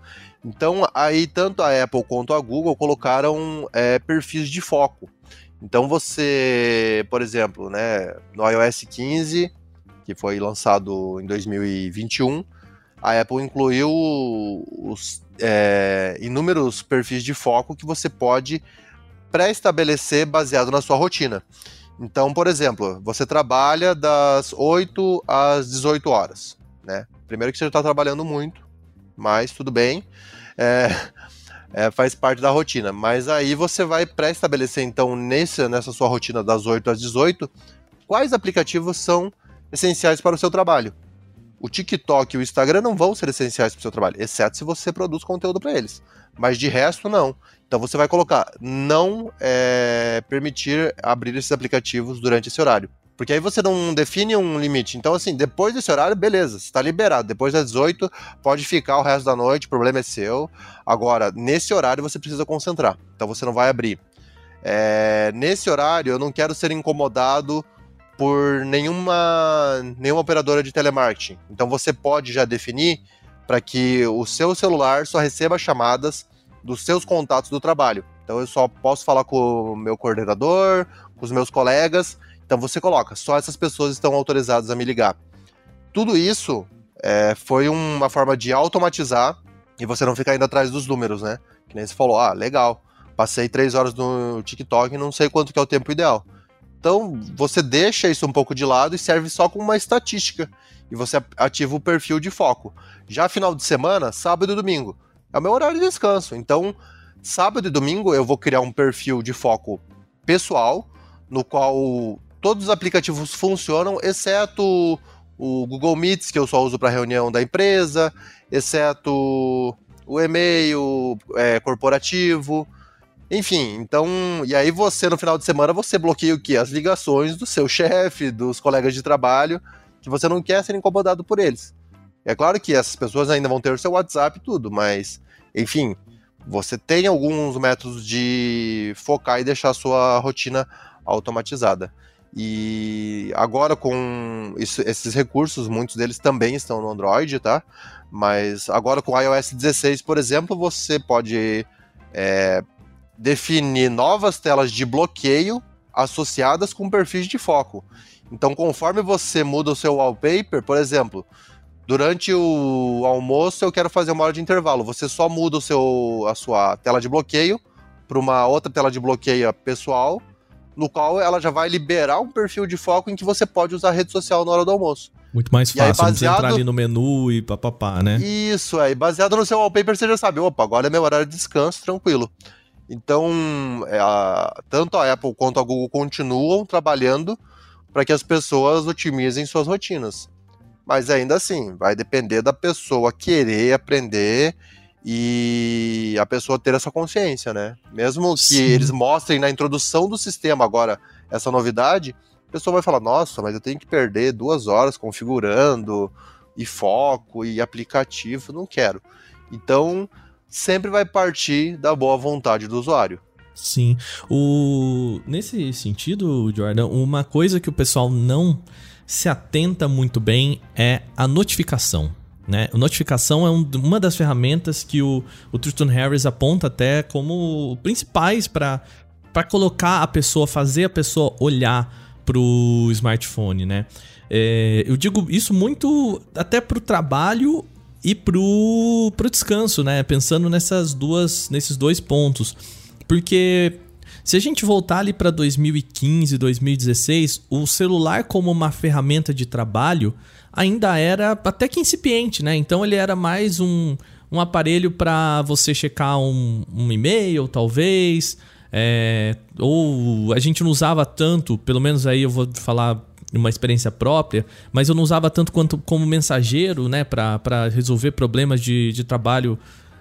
Então, aí tanto a Apple quanto a Google colocaram é, perfis de foco. Então, você, por exemplo, né, no iOS 15, que foi lançado em 2021, a Apple incluiu os é, inúmeros perfis de foco que você pode pré-estabelecer baseado na sua rotina. Então, por exemplo, você trabalha das 8 às 18 horas. né? Primeiro que você está trabalhando muito, mas tudo bem. É, é, faz parte da rotina. Mas aí você vai pré-estabelecer, então, nesse, nessa sua rotina das 8 às 18, quais aplicativos são essenciais para o seu trabalho. O TikTok e o Instagram não vão ser essenciais para o seu trabalho, exceto se você produz conteúdo para eles. Mas de resto, não. Então você vai colocar não é, permitir abrir esses aplicativos durante esse horário. Porque aí você não define um limite. Então, assim, depois desse horário, beleza, está liberado. Depois das 18, pode ficar o resto da noite, o problema é seu. Agora, nesse horário você precisa concentrar. Então você não vai abrir. É, nesse horário, eu não quero ser incomodado por nenhuma, nenhuma operadora de telemarketing. Então você pode já definir para que o seu celular só receba chamadas dos seus contatos do trabalho. Então eu só posso falar com o meu coordenador, com os meus colegas então você coloca, só essas pessoas estão autorizadas a me ligar. Tudo isso é, foi uma forma de automatizar e você não ficar indo atrás dos números, né? Que nem você falou, ah, legal, passei três horas no TikTok e não sei quanto que é o tempo ideal. Então você deixa isso um pouco de lado e serve só como uma estatística. E você ativa o perfil de foco. Já final de semana, sábado e domingo, é o meu horário de descanso. Então, sábado e domingo eu vou criar um perfil de foco pessoal, no qual todos os aplicativos funcionam, exceto o Google Meets, que eu só uso para reunião da empresa, exceto o e-mail é, corporativo. Enfim, então, e aí você no final de semana você bloqueia o quê? As ligações do seu chefe, dos colegas de trabalho, que você não quer ser incomodado por eles. É claro que essas pessoas ainda vão ter o seu WhatsApp e tudo, mas, enfim, você tem alguns métodos de focar e deixar a sua rotina automatizada. E agora com isso, esses recursos, muitos deles também estão no Android, tá? Mas agora com o iOS 16, por exemplo, você pode é, definir novas telas de bloqueio associadas com perfis de foco. Então, conforme você muda o seu wallpaper, por exemplo, durante o almoço eu quero fazer uma hora de intervalo, você só muda o seu, a sua tela de bloqueio para uma outra tela de bloqueio pessoal no qual ela já vai liberar um perfil de foco em que você pode usar a rede social na hora do almoço. Muito mais fácil, aí, baseado... entrar ali no menu e papapá, né? Isso, aí, baseado no seu wallpaper, você já sabe, opa, agora é meu horário de descanso, tranquilo. Então, é, a, tanto a Apple quanto a Google continuam trabalhando para que as pessoas otimizem suas rotinas. Mas ainda assim, vai depender da pessoa querer aprender e a pessoa ter essa consciência, né? Mesmo que Sim. eles mostrem na introdução do sistema agora essa novidade, a pessoa vai falar: nossa, mas eu tenho que perder duas horas configurando e foco e aplicativo, não quero. Então, sempre vai partir da boa vontade do usuário. Sim. O... Nesse sentido, Jordan, uma coisa que o pessoal não se atenta muito bem é a notificação. Né? A notificação é um, uma das ferramentas que o, o Tristan Harris aponta até como principais para colocar a pessoa, fazer a pessoa olhar para o smartphone. Né? É, eu digo isso muito até para o trabalho e pro, pro descanso, né? Pensando nessas duas, nesses dois pontos. Porque se a gente voltar ali para 2015, 2016, o celular como uma ferramenta de trabalho ainda era até que incipiente, né? Então ele era mais um, um aparelho para você checar um, um e-mail, talvez. É, ou a gente não usava tanto, pelo menos aí eu vou falar uma experiência própria, mas eu não usava tanto quanto como mensageiro, né, para resolver problemas de, de trabalho.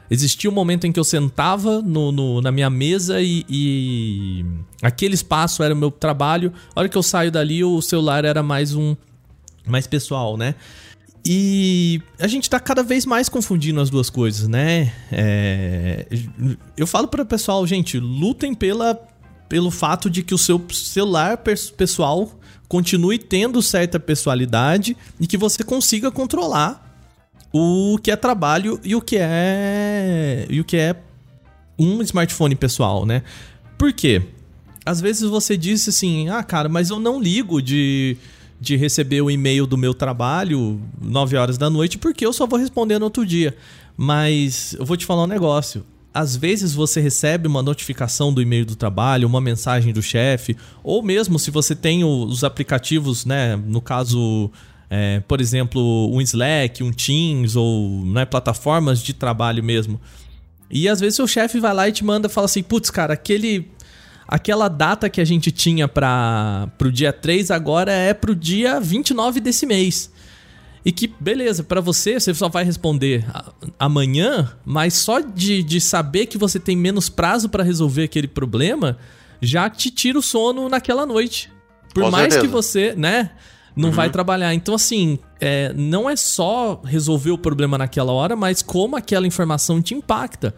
Existia um momento em que eu sentava no, no na minha mesa e, e, aquele espaço era o meu trabalho. A hora que eu saio dali, o celular era mais um, mais pessoal, né? E a gente tá cada vez mais confundindo as duas coisas, né? É, eu falo para o pessoal, gente, lutem pela, pelo fato de que o seu celular pessoal continue tendo certa pessoalidade e que você consiga controlar o que é trabalho e o que é e o que é um smartphone pessoal, né? Por quê? Às vezes você disse assim: "Ah, cara, mas eu não ligo de de receber o e-mail do meu trabalho 9 horas da noite, porque eu só vou responder no outro dia. Mas eu vou te falar um negócio. Às vezes você recebe uma notificação do e-mail do trabalho, uma mensagem do chefe, ou mesmo se você tem os aplicativos, né? No caso, é, por exemplo, um Slack, um Teams ou né, plataformas de trabalho mesmo. E às vezes seu chefe vai lá e te manda fala assim: putz, cara, aquele. Aquela data que a gente tinha para o dia 3 agora é pro dia 29 desse mês. E que, beleza, para você, você só vai responder amanhã, mas só de, de saber que você tem menos prazo para resolver aquele problema, já te tira o sono naquela noite. Por Com mais certeza. que você, né, não uhum. vai trabalhar. Então, assim, é, não é só resolver o problema naquela hora, mas como aquela informação te impacta.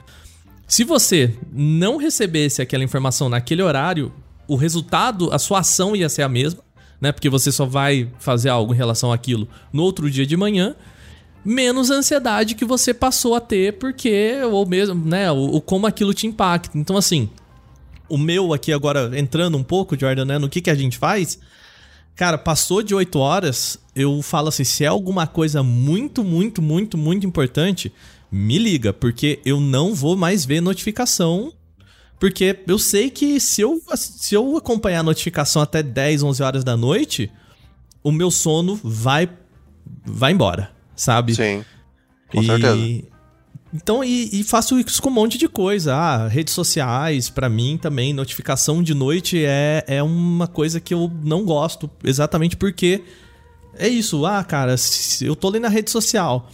Se você não recebesse aquela informação naquele horário, o resultado, a sua ação ia ser a mesma né? Porque você só vai fazer algo em relação àquilo no outro dia de manhã, menos ansiedade que você passou a ter, porque, ou mesmo, né, o, o como aquilo te impacta. Então, assim, o meu aqui agora, entrando um pouco, Jordan, né, no que, que a gente faz. Cara, passou de 8 horas, eu falo assim: se é alguma coisa muito, muito, muito, muito importante, me liga, porque eu não vou mais ver notificação porque eu sei que se eu, se eu acompanhar a notificação até 10, 11 horas da noite, o meu sono vai vai embora, sabe? Sim. Com e... certeza. Então, e, e, faço isso com um monte de coisa. Ah, redes sociais, para mim também, notificação de noite é, é uma coisa que eu não gosto, exatamente porque é isso. Ah, cara, eu tô ali na rede social,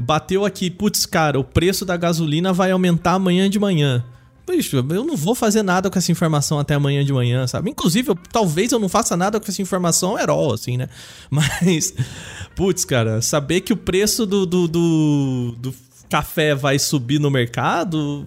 bateu aqui, putz, cara, o preço da gasolina vai aumentar amanhã de manhã bicho, eu não vou fazer nada com essa informação até amanhã de manhã, sabe? Inclusive, eu, talvez eu não faça nada com essa informação herói, assim, né? Mas, putz, cara, saber que o preço do, do, do, do café vai subir no mercado.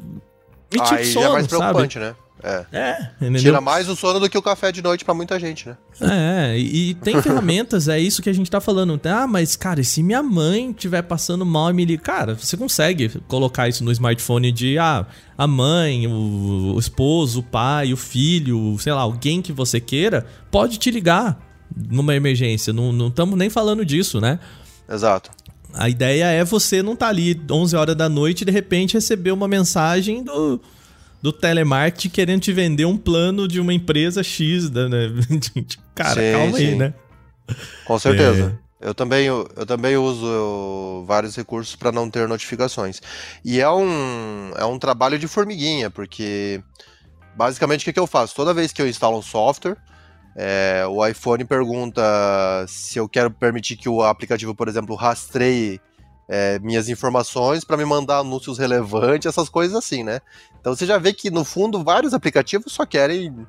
Me Aí sono, é mais preocupante, sabe? né? É. é Tira mais o sono do que o café de noite para muita gente, né? É, e, tem ferramentas, é isso que a gente tá falando. Ah, mas, cara, e se minha mãe estiver passando mal e me liga. Cara, você consegue colocar isso no smartphone de ah, a mãe, o, o esposo, o pai, o filho, sei lá, alguém que você queira, pode te ligar numa emergência. Não estamos nem falando disso, né? Exato. A ideia é você não estar tá ali 11 horas da noite e de repente receber uma mensagem do do telemarketing querendo te vender um plano de uma empresa X, né? Cara, sim, calma sim. aí, né? Com certeza. É. Eu também, eu, também uso vários recursos para não ter notificações. E é um, é um trabalho de formiguinha, porque basicamente o que, que eu faço? Toda vez que eu instalo um software, é, o iPhone pergunta se eu quero permitir que o aplicativo, por exemplo, rastreie é, minhas informações para me mandar anúncios relevantes, essas coisas assim, né? Então você já vê que no fundo vários aplicativos só querem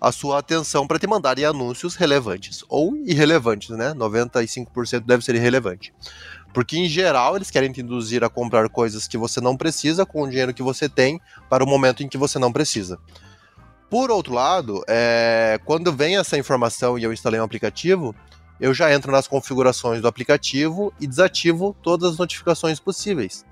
a sua atenção para te mandarem anúncios relevantes ou irrelevantes, né? 95% deve ser irrelevante. Porque em geral eles querem te induzir a comprar coisas que você não precisa com o dinheiro que você tem para o momento em que você não precisa. Por outro lado, é, quando vem essa informação e eu instalei um aplicativo, eu já entro nas configurações do aplicativo e desativo todas as notificações possíveis.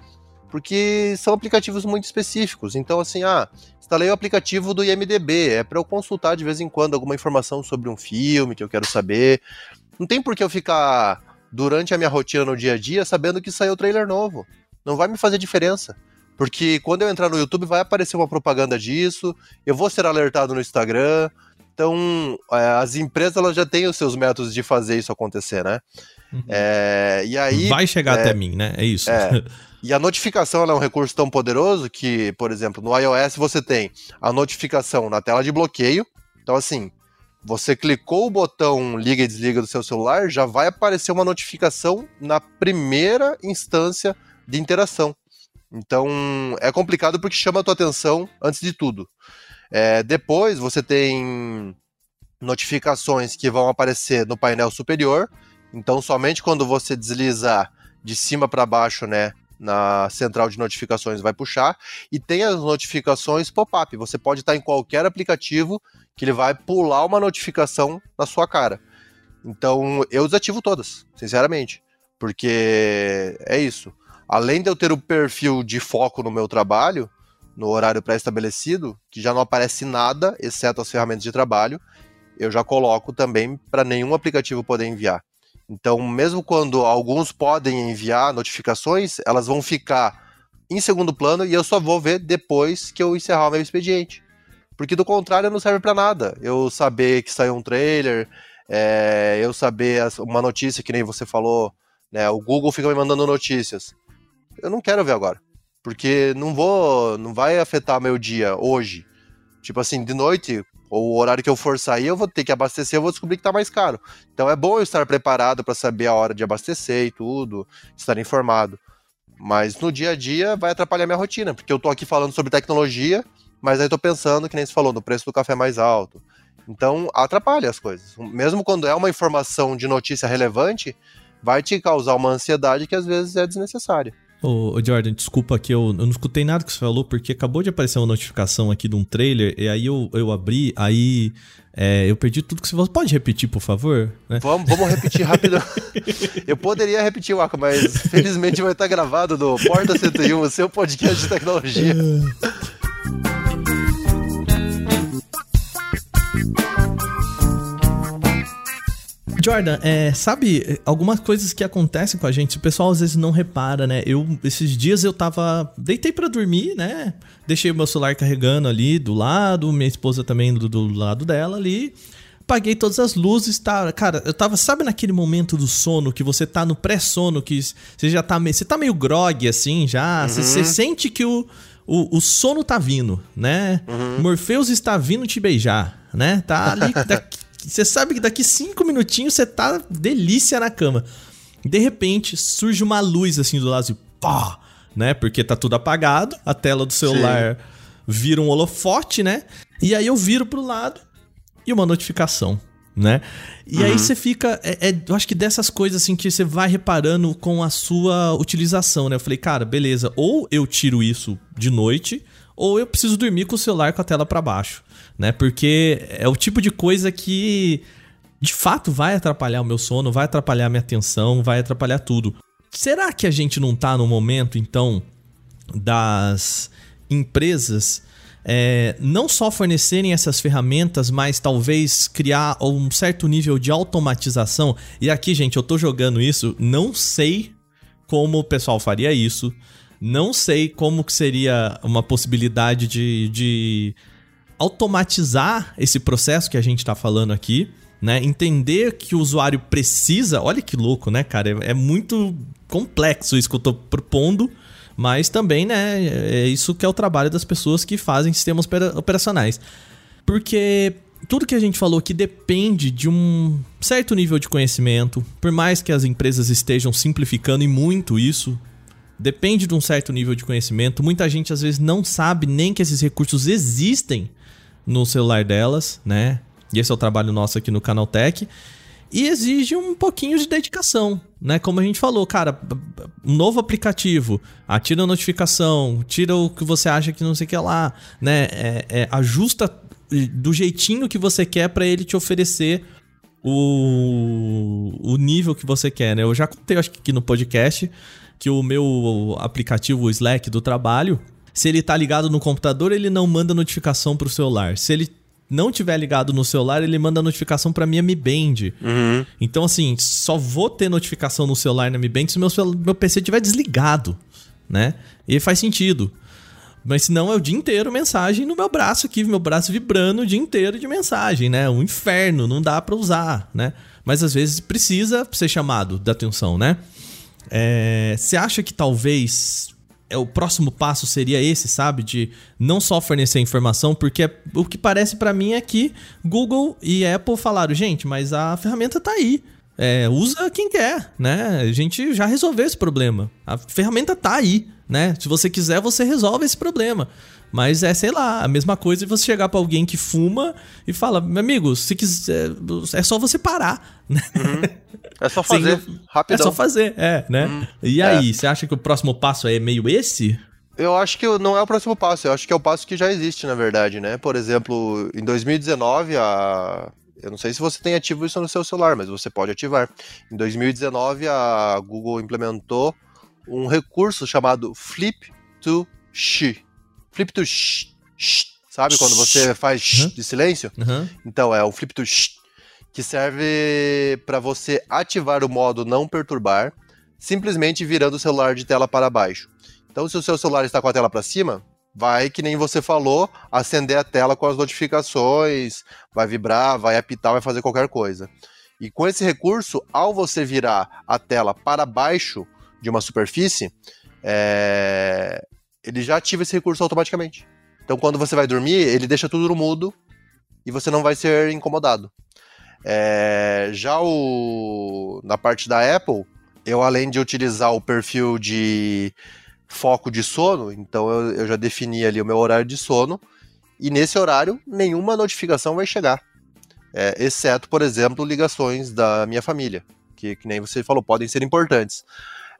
Porque são aplicativos muito específicos. Então, assim, ah, instalei o aplicativo do IMDB, é para eu consultar de vez em quando alguma informação sobre um filme que eu quero saber. Não tem por que eu ficar durante a minha rotina no dia a dia sabendo que saiu trailer novo. Não vai me fazer diferença. Porque quando eu entrar no YouTube vai aparecer uma propaganda disso, eu vou ser alertado no Instagram, então, é, as empresas elas já têm os seus métodos de fazer isso acontecer, né? Uhum. É, e aí vai chegar é, até mim, né? É isso. É, e a notificação é um recurso tão poderoso que, por exemplo, no iOS você tem a notificação na tela de bloqueio. Então, assim, você clicou o botão liga e desliga do seu celular, já vai aparecer uma notificação na primeira instância de interação. Então, é complicado porque chama a tua atenção antes de tudo. É, depois você tem notificações que vão aparecer no painel superior. Então, somente quando você deslizar de cima para baixo, né, na central de notificações vai puxar e tem as notificações pop-up. Você pode estar em qualquer aplicativo que ele vai pular uma notificação na sua cara. Então, eu desativo todas, sinceramente, porque é isso. Além de eu ter o perfil de foco no meu trabalho, no horário pré-estabelecido, que já não aparece nada, exceto as ferramentas de trabalho, eu já coloco também para nenhum aplicativo poder enviar. Então, mesmo quando alguns podem enviar notificações, elas vão ficar em segundo plano e eu só vou ver depois que eu encerrar o meu expediente. Porque do contrário não serve para nada. Eu saber que saiu um trailer, é, eu saber uma notícia que nem você falou, né? O Google fica me mandando notícias. Eu não quero ver agora, porque não vou, não vai afetar meu dia hoje. Tipo assim, de noite, ou o horário que eu for sair, eu vou ter que abastecer, eu vou descobrir que tá mais caro. Então é bom eu estar preparado para saber a hora de abastecer e tudo, estar informado. Mas no dia a dia vai atrapalhar minha rotina, porque eu tô aqui falando sobre tecnologia, mas aí tô pensando, que nem você falou, no preço do café mais alto. Então atrapalha as coisas. Mesmo quando é uma informação de notícia relevante, vai te causar uma ansiedade que às vezes é desnecessária. Ô, Jordan, desculpa que eu, eu, não escutei nada que você falou, porque acabou de aparecer uma notificação aqui de um trailer, e aí eu, eu abri, aí é, eu perdi tudo que você falou. Pode repetir, por favor? Né? Vamos, vamos repetir rápido. eu poderia repetir, Waka, mas felizmente vai estar gravado do Porta 101, o seu podcast de tecnologia. Jordan, é, sabe, algumas coisas que acontecem com a gente, o pessoal às vezes não repara, né? Eu, esses dias eu tava. Deitei para dormir, né? Deixei o meu celular carregando ali do lado, minha esposa também do, do lado dela ali. Paguei todas as luzes, tá? Cara, eu tava, sabe naquele momento do sono que você tá no pré-sono, que você já tá meio. Você tá meio grog, assim, já. Uhum. Você, você sente que o, o, o, sono tá vindo, né? Uhum. Morpheus está vindo te beijar, né? Tá ali. Daqui, você sabe que daqui cinco minutinhos você tá delícia na cama. De repente, surge uma luz assim do lado, assim, pá, né? Porque tá tudo apagado, a tela do celular Sim. vira um holofote, né? E aí eu viro pro lado e uma notificação, né? E uhum. aí você fica. É, é, eu acho que dessas coisas assim que você vai reparando com a sua utilização, né? Eu falei, cara, beleza, ou eu tiro isso de noite, ou eu preciso dormir com o celular com a tela para baixo né? Porque é o tipo de coisa que de fato vai atrapalhar o meu sono, vai atrapalhar a minha atenção, vai atrapalhar tudo. Será que a gente não tá no momento então das empresas é, não só fornecerem essas ferramentas, mas talvez criar um certo nível de automatização. E aqui, gente, eu tô jogando isso, não sei como o pessoal faria isso, não sei como que seria uma possibilidade de, de automatizar esse processo que a gente está falando aqui, né? Entender que o usuário precisa. Olha que louco, né, cara? É, é muito complexo isso que eu estou propondo, mas também, né? É isso que é o trabalho das pessoas que fazem sistemas operacionais. Porque tudo que a gente falou aqui depende de um certo nível de conhecimento, por mais que as empresas estejam simplificando e muito isso, depende de um certo nível de conhecimento. Muita gente às vezes não sabe nem que esses recursos existem no celular delas, né? E esse é o trabalho nosso aqui no Canaltech. E exige um pouquinho de dedicação, né? Como a gente falou, cara, um novo aplicativo, ah, tira a notificação, tira o que você acha que não sei o que lá, né? É, é, ajusta do jeitinho que você quer para ele te oferecer o, o nível que você quer, né? Eu já contei, acho que aqui no podcast, que o meu aplicativo Slack do trabalho, se ele tá ligado no computador, ele não manda notificação pro celular. Se ele não tiver ligado no celular, ele manda notificação para minha Mi Band. Uhum. Então, assim, só vou ter notificação no celular na Mi Band se meu, meu PC estiver desligado, né? E faz sentido. Mas senão é o dia inteiro mensagem no meu braço aqui, meu braço vibrando o dia inteiro de mensagem, né? Um inferno, não dá para usar, né? Mas às vezes precisa ser chamado da atenção, né? É, você acha que talvez é, o próximo passo seria esse, sabe? De não só fornecer informação, porque o que parece para mim é que Google e Apple falaram, gente, mas a ferramenta tá aí. É, usa quem quer, né? A gente já resolveu esse problema. A ferramenta tá aí, né? Se você quiser, você resolve esse problema. Mas é, sei lá, a mesma coisa de você chegar para alguém que fuma e fala, meu amigo, se quiser, é só você parar. Né? Uhum. É só fazer, Sim, rapidão. É só fazer, é, né? Uhum. E aí, é. você acha que o próximo passo é meio esse? Eu acho que não é o próximo passo, eu acho que é o passo que já existe, na verdade, né? Por exemplo, em 2019, a. Eu não sei se você tem ativo isso no seu celular, mas você pode ativar. Em 2019, a Google implementou um recurso chamado Flip to She. Flip to sh, sh sabe quando você faz uhum. de silêncio? Uhum. Então é o flip to sh, que serve para você ativar o modo não perturbar, simplesmente virando o celular de tela para baixo. Então se o seu celular está com a tela para cima, vai que nem você falou, acender a tela com as notificações, vai vibrar, vai apitar, vai fazer qualquer coisa. E com esse recurso, ao você virar a tela para baixo de uma superfície, é... ele já ativa esse recurso automaticamente. Então, quando você vai dormir, ele deixa tudo no mudo e você não vai ser incomodado. É... Já o... na parte da Apple, eu além de utilizar o perfil de foco de sono, então eu, eu já defini ali o meu horário de sono, e nesse horário nenhuma notificação vai chegar. É, exceto, por exemplo, ligações da minha família, que, que nem você falou, podem ser importantes.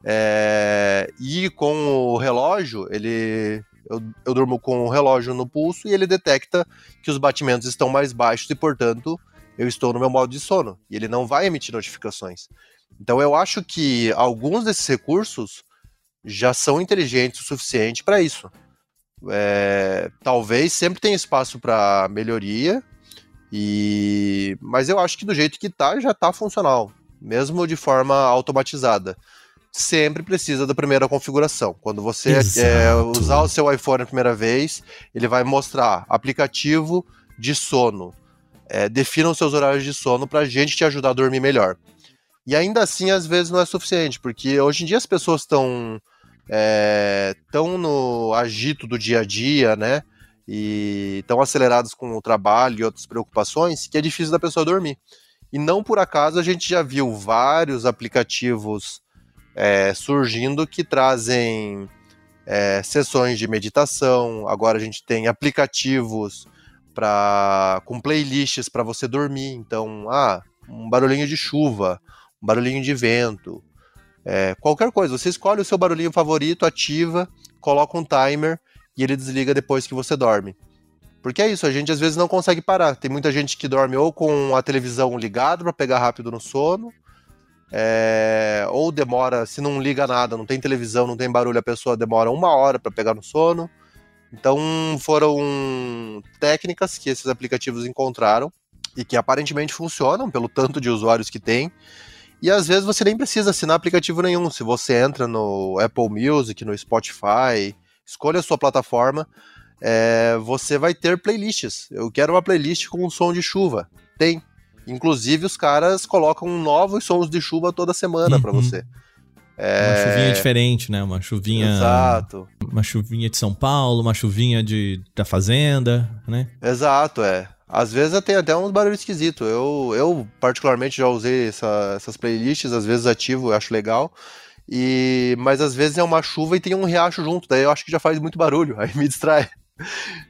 É, e com o relógio, ele. Eu, eu durmo com o relógio no pulso e ele detecta que os batimentos estão mais baixos e, portanto, eu estou no meu modo de sono. E ele não vai emitir notificações. Então eu acho que alguns desses recursos já são inteligentes o suficiente para isso. É, talvez sempre tenha espaço para melhoria, e mas eu acho que do jeito que tá já tá funcional, mesmo de forma automatizada. Sempre precisa da primeira configuração. Quando você é, usar o seu iPhone a primeira vez, ele vai mostrar aplicativo de sono. É, defina os seus horários de sono para a gente te ajudar a dormir melhor. E ainda assim, às vezes não é suficiente, porque hoje em dia as pessoas estão é, tão no agito do dia a dia, né? E tão acelerados com o trabalho e outras preocupações que é difícil da pessoa dormir. E não por acaso a gente já viu vários aplicativos é, surgindo que trazem é, sessões de meditação. Agora a gente tem aplicativos para com playlists para você dormir. Então, ah, um barulhinho de chuva, um barulhinho de vento, é, qualquer coisa. Você escolhe o seu barulhinho favorito, ativa, coloca um timer e ele desliga depois que você dorme. Porque é isso, a gente às vezes não consegue parar. Tem muita gente que dorme ou com a televisão ligada para pegar rápido no sono, é, ou demora, se não liga nada, não tem televisão, não tem barulho, a pessoa demora uma hora para pegar no sono. Então foram técnicas que esses aplicativos encontraram e que aparentemente funcionam pelo tanto de usuários que tem e às vezes você nem precisa assinar aplicativo nenhum. Se você entra no Apple Music, no Spotify, escolha a sua plataforma, é, você vai ter playlists. Eu quero uma playlist com um som de chuva. Tem. Inclusive, os caras colocam novos sons de chuva toda semana uhum. para você. É... Uma chuvinha diferente, né? Uma chuvinha. Exato. Uma chuvinha de São Paulo, uma chuvinha de, da Fazenda, né? Exato, é. Às vezes tem até uns barulhos esquisitos. Eu, eu, particularmente, já usei essa, essas playlists, às vezes ativo, eu acho legal. E, mas às vezes é uma chuva e tem um riacho junto, daí eu acho que já faz muito barulho, aí me distrai.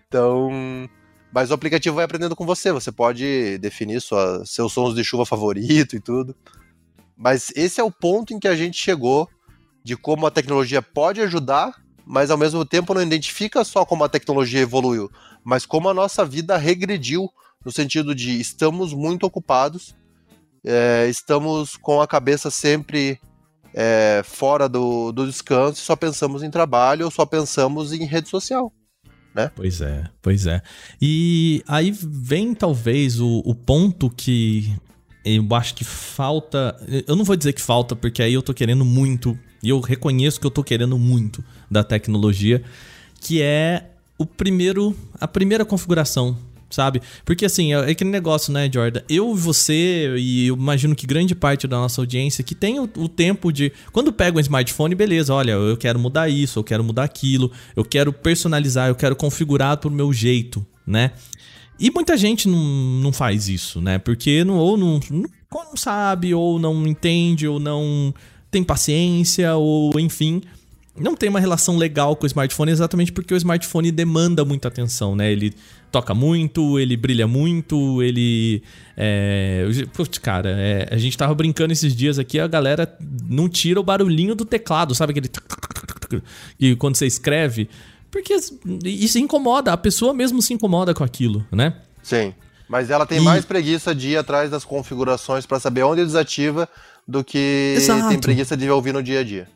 Então. Mas o aplicativo vai aprendendo com você, você pode definir sua, seus sons de chuva favorito e tudo. Mas esse é o ponto em que a gente chegou de como a tecnologia pode ajudar, mas ao mesmo tempo não identifica só como a tecnologia evoluiu, mas como a nossa vida regrediu no sentido de estamos muito ocupados, é, estamos com a cabeça sempre é, fora do, do descanso, só pensamos em trabalho ou só pensamos em rede social. Né? Pois é, pois é. E aí vem talvez o, o ponto que eu acho que falta. Eu não vou dizer que falta, porque aí eu tô querendo muito, e eu reconheço que eu tô querendo muito da tecnologia, que é o primeiro, a primeira configuração, sabe? Porque assim, é aquele negócio, né, Jordan? Eu, você e eu imagino que grande parte da nossa audiência que tem o, o, tempo de. Quando pega um smartphone, beleza, olha, eu quero mudar isso, eu quero mudar aquilo, eu quero personalizar, eu quero configurar pro meu jeito, né? E muita gente não, não faz isso, né? Porque não, ou não, não, não sabe, ou não entende, ou não tem paciência, ou enfim não tem uma relação legal com o smartphone exatamente porque o smartphone demanda muita atenção, né? Ele toca muito, ele brilha muito, ele. É... Putz, cara, é... a gente tava brincando esses dias aqui, a galera não tira o barulhinho do teclado, sabe? Aquele. E quando você escreve. Porque isso incomoda, a pessoa mesmo se incomoda com aquilo, né? Sim. Mas ela tem e... mais preguiça de ir atrás das configurações para saber onde desativa do que Exato. tem preguiça de ouvir no dia a dia.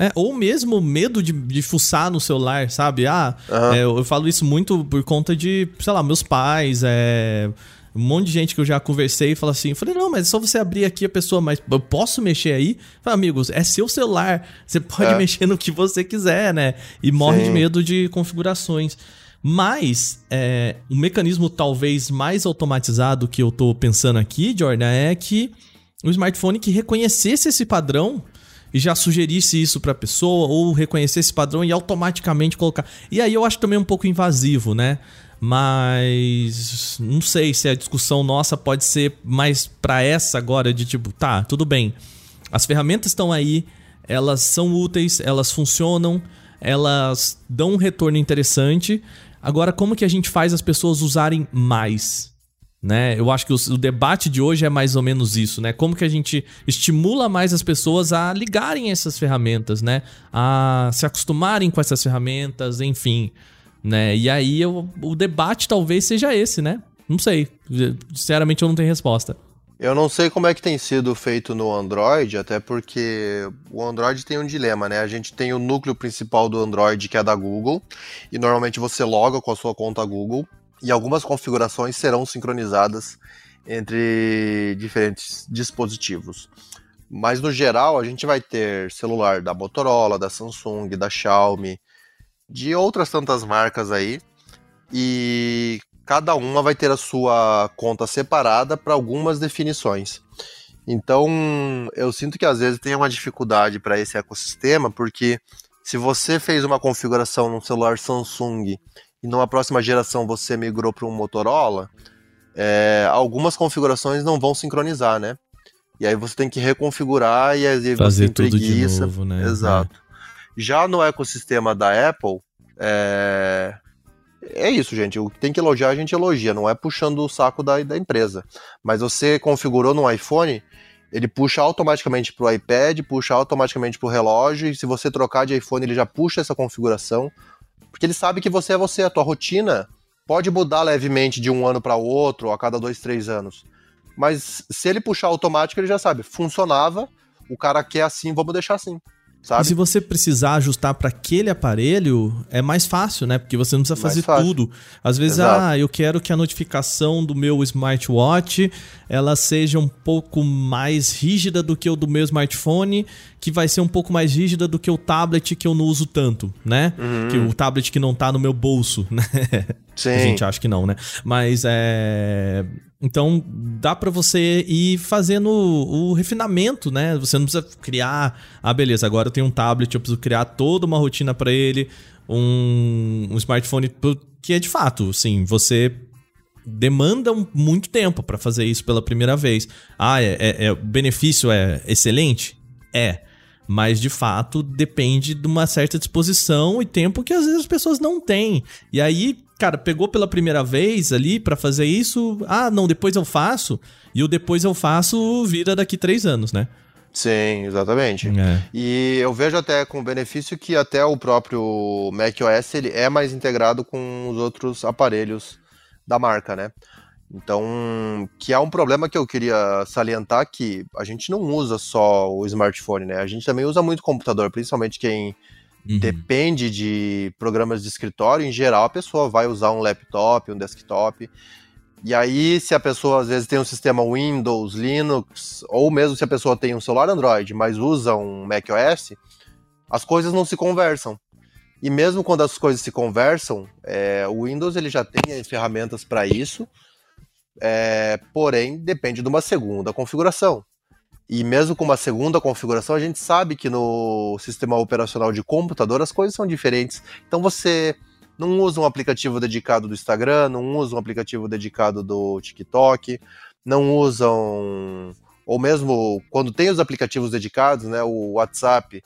É, ou mesmo medo de, de fuçar no celular, sabe? Ah, uhum. é, eu, falo isso muito por conta de, sei lá, meus pais, é, um monte de gente que eu já conversei e fala assim, eu falei, não, mas é só você abrir aqui a pessoa, mas eu posso mexer aí? Falei, amigos, é seu celular, você pode é. mexer no que você quiser, né? E morre Sim. de medo de configurações. Mas é, um mecanismo talvez mais automatizado que eu tô pensando aqui, Jordan, é que um smartphone que reconhecesse esse padrão e já sugerisse isso para a pessoa ou reconhecesse esse padrão e automaticamente colocar. E aí eu acho também um pouco invasivo, né? Mas não sei se a discussão nossa pode ser mais para essa agora de tipo, tá, tudo bem. As ferramentas estão aí, elas são úteis, elas funcionam, elas dão um retorno interessante. Agora, como que a gente faz as pessoas usarem mais? Né? Eu acho que o, debate de hoje é mais ou menos isso, né? Como que a gente estimula mais as pessoas a ligarem essas ferramentas, né? A se acostumarem com essas ferramentas, enfim, né? E aí eu, o debate talvez seja esse, né? Não sei. Sinceramente eu não tenho resposta. Eu não sei como é que tem sido feito no Android, até porque o Android tem um dilema, né? A gente tem o núcleo principal do Android, que é da Google, e normalmente você loga com a sua conta Google, e algumas configurações serão sincronizadas entre diferentes dispositivos. Mas no geral, a gente vai ter celular da Motorola, da Samsung, da Xiaomi, de outras tantas marcas aí, e cada uma vai ter a sua conta separada para algumas definições. Então, eu sinto que às vezes tem uma dificuldade para esse ecossistema, porque se você fez uma configuração no celular Samsung e numa próxima geração você migrou para um Motorola, é, algumas configurações não vão sincronizar, né? E aí você tem que reconfigurar e aí Fazer você tudo preguiça. de novo, né? Exato. É. Já no ecossistema da Apple, é, é isso, gente. O que tem que elogiar, a gente elogia, não é puxando o saco da, da empresa. Mas você configurou no iPhone, ele puxa automaticamente para o iPad, puxa automaticamente para o relógio, e se você trocar de iPhone, ele já puxa essa configuração. Porque ele sabe que você é você, a tua rotina pode mudar levemente de um ano para outro, a cada dois, três anos. Mas se ele puxar automático, ele já sabe, funcionava, o cara quer assim, vamos deixar assim. Sabe? E se você precisar ajustar para aquele aparelho, é mais fácil, né? Porque você não precisa fazer tudo. Às vezes, Exato. ah, eu quero que a notificação do meu smartwatch ela seja um pouco mais rígida do que o do meu smartphone, que vai ser um pouco mais rígida do que o tablet que eu não uso tanto, né? Uhum. Que o tablet que não tá no meu bolso, né? Sim. A gente acha que não, né? Mas é. Então dá para você ir fazendo o, refinamento, né? Você não precisa criar, ah, beleza, agora eu tenho um tablet, eu preciso criar toda uma rotina para ele, um, um smartphone que é de fato, sim, você demanda muito tempo para fazer isso pela primeira vez. Ah, é, é, é, o benefício é excelente? É. Mas de fato depende de uma certa disposição e tempo que às vezes as pessoas não têm. E aí cara, pegou pela primeira vez ali para fazer isso, ah, não, depois eu faço, e o depois eu faço vira daqui três anos, né? Sim, exatamente. É. E eu vejo até com benefício que até o próprio macOS ele é mais integrado com os outros aparelhos da marca, né? Então, que é um problema que eu queria salientar que a gente não usa só o smartphone, né? A gente também usa muito computador, principalmente quem Uhum. Depende de programas de escritório, em geral a pessoa vai usar um laptop, um desktop. E aí, se a pessoa às vezes tem um sistema Windows, Linux, ou mesmo se a pessoa tem um celular Android, mas usa um macOS, as coisas não se conversam. E mesmo quando as coisas se conversam, é, o Windows ele já tem ferramentas para isso, é, porém depende de uma segunda configuração. E mesmo com uma segunda configuração, a gente sabe que no sistema operacional de computador as coisas são diferentes. Então você não usa um aplicativo dedicado do Instagram, não usa um aplicativo dedicado do TikTok, não usam. Ou mesmo quando tem os aplicativos dedicados, né, o WhatsApp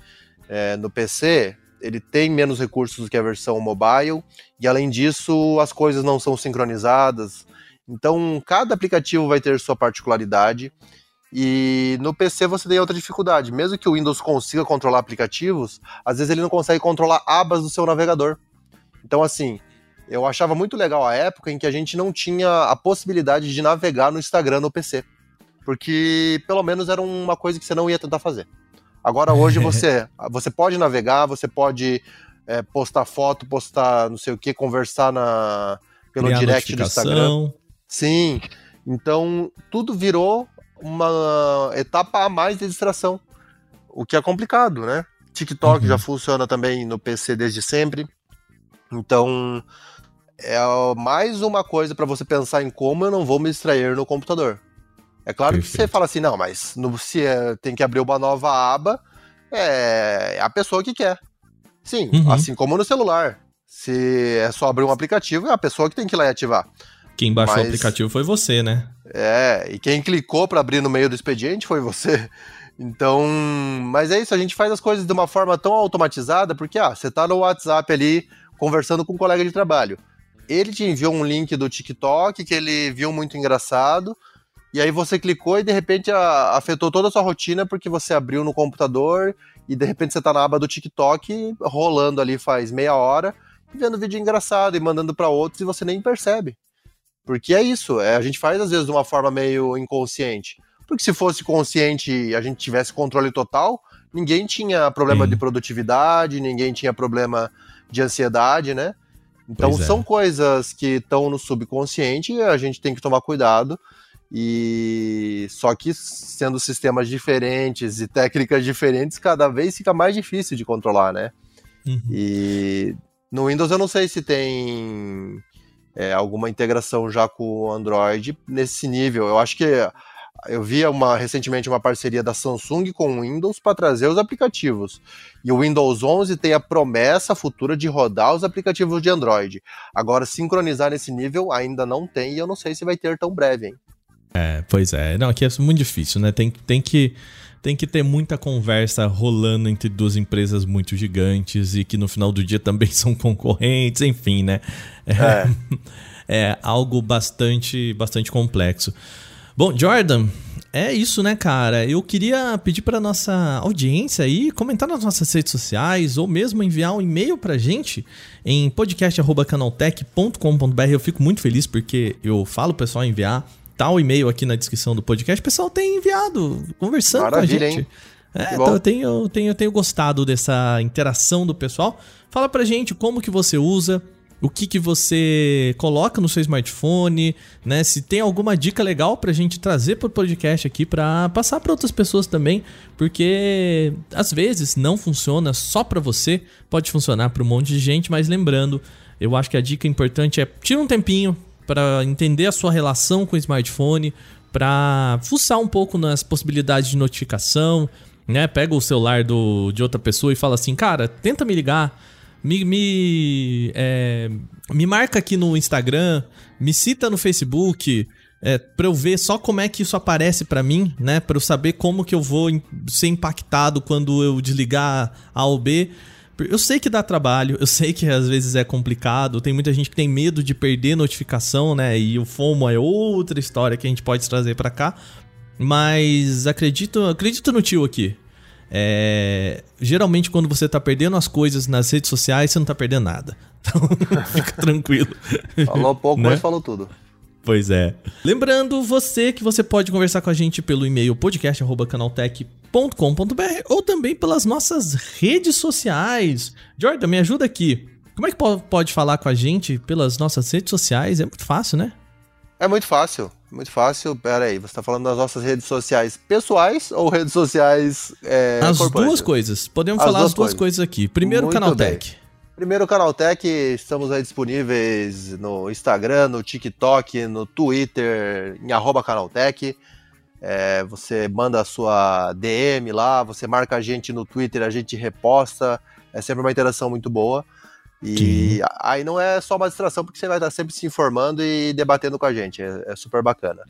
é, no PC, ele tem menos recursos do que a versão mobile, e além disso, as coisas não são sincronizadas. Então, cada aplicativo vai ter sua particularidade. E no PC você tem outra dificuldade. Mesmo que o Windows consiga controlar aplicativos, às vezes ele não consegue controlar abas do seu navegador. Então, assim, eu achava muito legal a época em que a gente não tinha a possibilidade de navegar no Instagram no PC. Porque pelo menos era uma coisa que você não ia tentar fazer. Agora, hoje, você, você pode navegar, você pode é, postar foto, postar não sei o que, conversar na, pelo Criar direct do Instagram. Sim. Então, tudo virou uma etapa a mais de distração, o que é complicado, né? TikTok uhum. já funciona também no PC desde sempre. Então, é mais uma coisa para você pensar em como eu não vou me distrair no computador. É claro Perfeito. que você fala assim, não, mas no, se é, tem que abrir uma nova aba, é a pessoa que quer. Sim, uhum. assim como no celular. Se é só abrir um aplicativo, é a pessoa que tem que ir lá e ativar. Quem baixou mas, o aplicativo foi você, né? É, e quem clicou para abrir no meio do expediente foi você. Então, mas é isso, a gente faz as coisas de uma forma tão automatizada, porque ah, você tá no WhatsApp ali conversando com um colega de trabalho. Ele te enviou um link do TikTok que ele viu muito engraçado, e aí você clicou e de repente a, afetou toda a sua rotina porque você abriu no computador e de repente você tá na aba do TikTok rolando ali faz meia hora, vendo vídeo engraçado e mandando para outros e você nem percebe. Porque é isso, é, a gente faz às vezes de uma forma meio inconsciente. Porque se fosse consciente e a gente tivesse controle total, ninguém tinha problema Sim. de produtividade, ninguém tinha problema de ansiedade, né? Então é. são coisas que estão no subconsciente e a gente tem que tomar cuidado. E só que sendo sistemas diferentes e técnicas diferentes, cada vez fica mais difícil de controlar, né? Uhum. E no Windows eu não sei se tem é, alguma integração já com o Android nesse nível. Eu acho que eu vi uma, recentemente uma parceria da Samsung com o Windows para trazer os aplicativos. E o Windows 11 tem a promessa futura de rodar os aplicativos de Android. Agora, sincronizar nesse nível ainda não tem e eu não sei se vai ter tão breve, hein? É, pois é. Não, aqui é muito difícil, né? Tem, tem que tem que ter muita conversa rolando entre duas empresas muito gigantes e que no final do dia também são concorrentes, enfim, né? É, é algo bastante, bastante complexo. Bom, Jordan, é isso, né, cara? Eu queria pedir para nossa audiência aí comentar nas nossas redes sociais ou mesmo enviar um e-mail pra gente em podcast@canaltech.com.br. Eu fico muito feliz porque eu falo pro pessoal enviar tá o e-mail aqui na descrição do podcast, o pessoal tem enviado, conversando Maravilha, com a gente. Hein? É, então eu tenho, tenho, tenho gostado dessa interação do pessoal. Fala pra gente como que você usa, o que que você coloca no seu smartphone, né? Se tem alguma dica legal pra gente trazer pro podcast aqui pra passar para outras pessoas também, porque às vezes não funciona só para você, pode funcionar para um monte de gente, mas lembrando, eu acho que a dica importante é tira um tempinho para entender a sua relação com o smartphone, para fuçar um pouco nas possibilidades de notificação, né? Pega o celular do, de outra pessoa e fala assim, cara, tenta me ligar, me, me, é, me marca aqui no Instagram, me cita no Facebook, é, para eu ver só como é que isso aparece para mim, né? Para eu saber como que eu vou ser impactado quando eu desligar A ou B. Eu sei que dá trabalho, eu sei que às vezes é complicado, tem muita gente que tem medo de perder notificação, né? E o FOMO é outra história que a gente pode trazer para cá. Mas acredito, acredito no tio aqui. É, geralmente quando você tá perdendo as coisas nas redes sociais, você não tá perdendo nada. Então, fica tranquilo. Falou pouco, né? mas falou tudo. Pois é. Lembrando você que você pode conversar com a gente pelo e-mail podcast@canaltech.com ou também pelas nossas redes sociais. Jordan, me ajuda aqui. Como é que pode falar com a gente pelas nossas redes sociais? É muito fácil, né? É muito fácil, muito fácil. Pera aí, você está falando das nossas redes sociais pessoais ou redes sociais é, As duas coisas. Podemos as falar duas as duas coisas. coisas aqui. Primeiro, muito Canaltech. Bem. Primeiro, Canaltech, estamos aí disponíveis no Instagram, no TikTok, no Twitter, em arroba Canaltech. É, você manda a sua DM lá, você marca a gente no Twitter, a gente reposta. É sempre uma interação muito boa. E Sim. aí não é só uma distração, porque você vai estar sempre se informando e debatendo com a gente. É, é super bacana.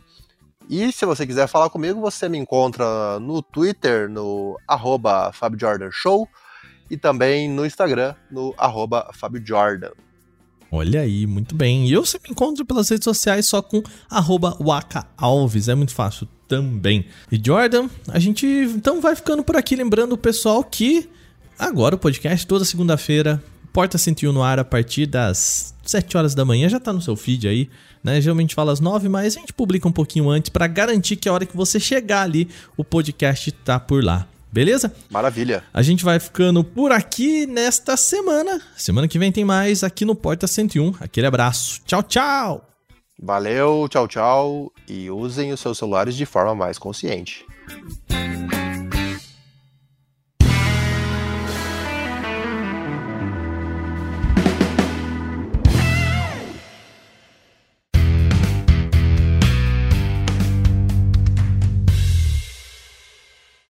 E se você quiser falar comigo, você me encontra no Twitter, no arroba Show, e também no Instagram, no arroba Jordan. Olha aí, muito bem. E eu sempre encontro pelas redes sociais só com arroba Alves. É muito fácil também. E Jordan, a gente então vai ficando por aqui. Lembrando o pessoal que agora o podcast toda segunda-feira, Porta 101 no ar a partir das 7 horas da manhã. Já tá no seu feed aí, né? Geralmente fala às 9, mas a gente publica um pouquinho antes para garantir que a hora que você chegar ali, o podcast tá por lá. Beleza? Maravilha. A gente vai ficando por aqui nesta semana. Semana que vem tem mais aqui no Porta 101. Aquele abraço. Tchau, tchau. Valeu, tchau, tchau. E usem os seus celulares de forma mais consciente.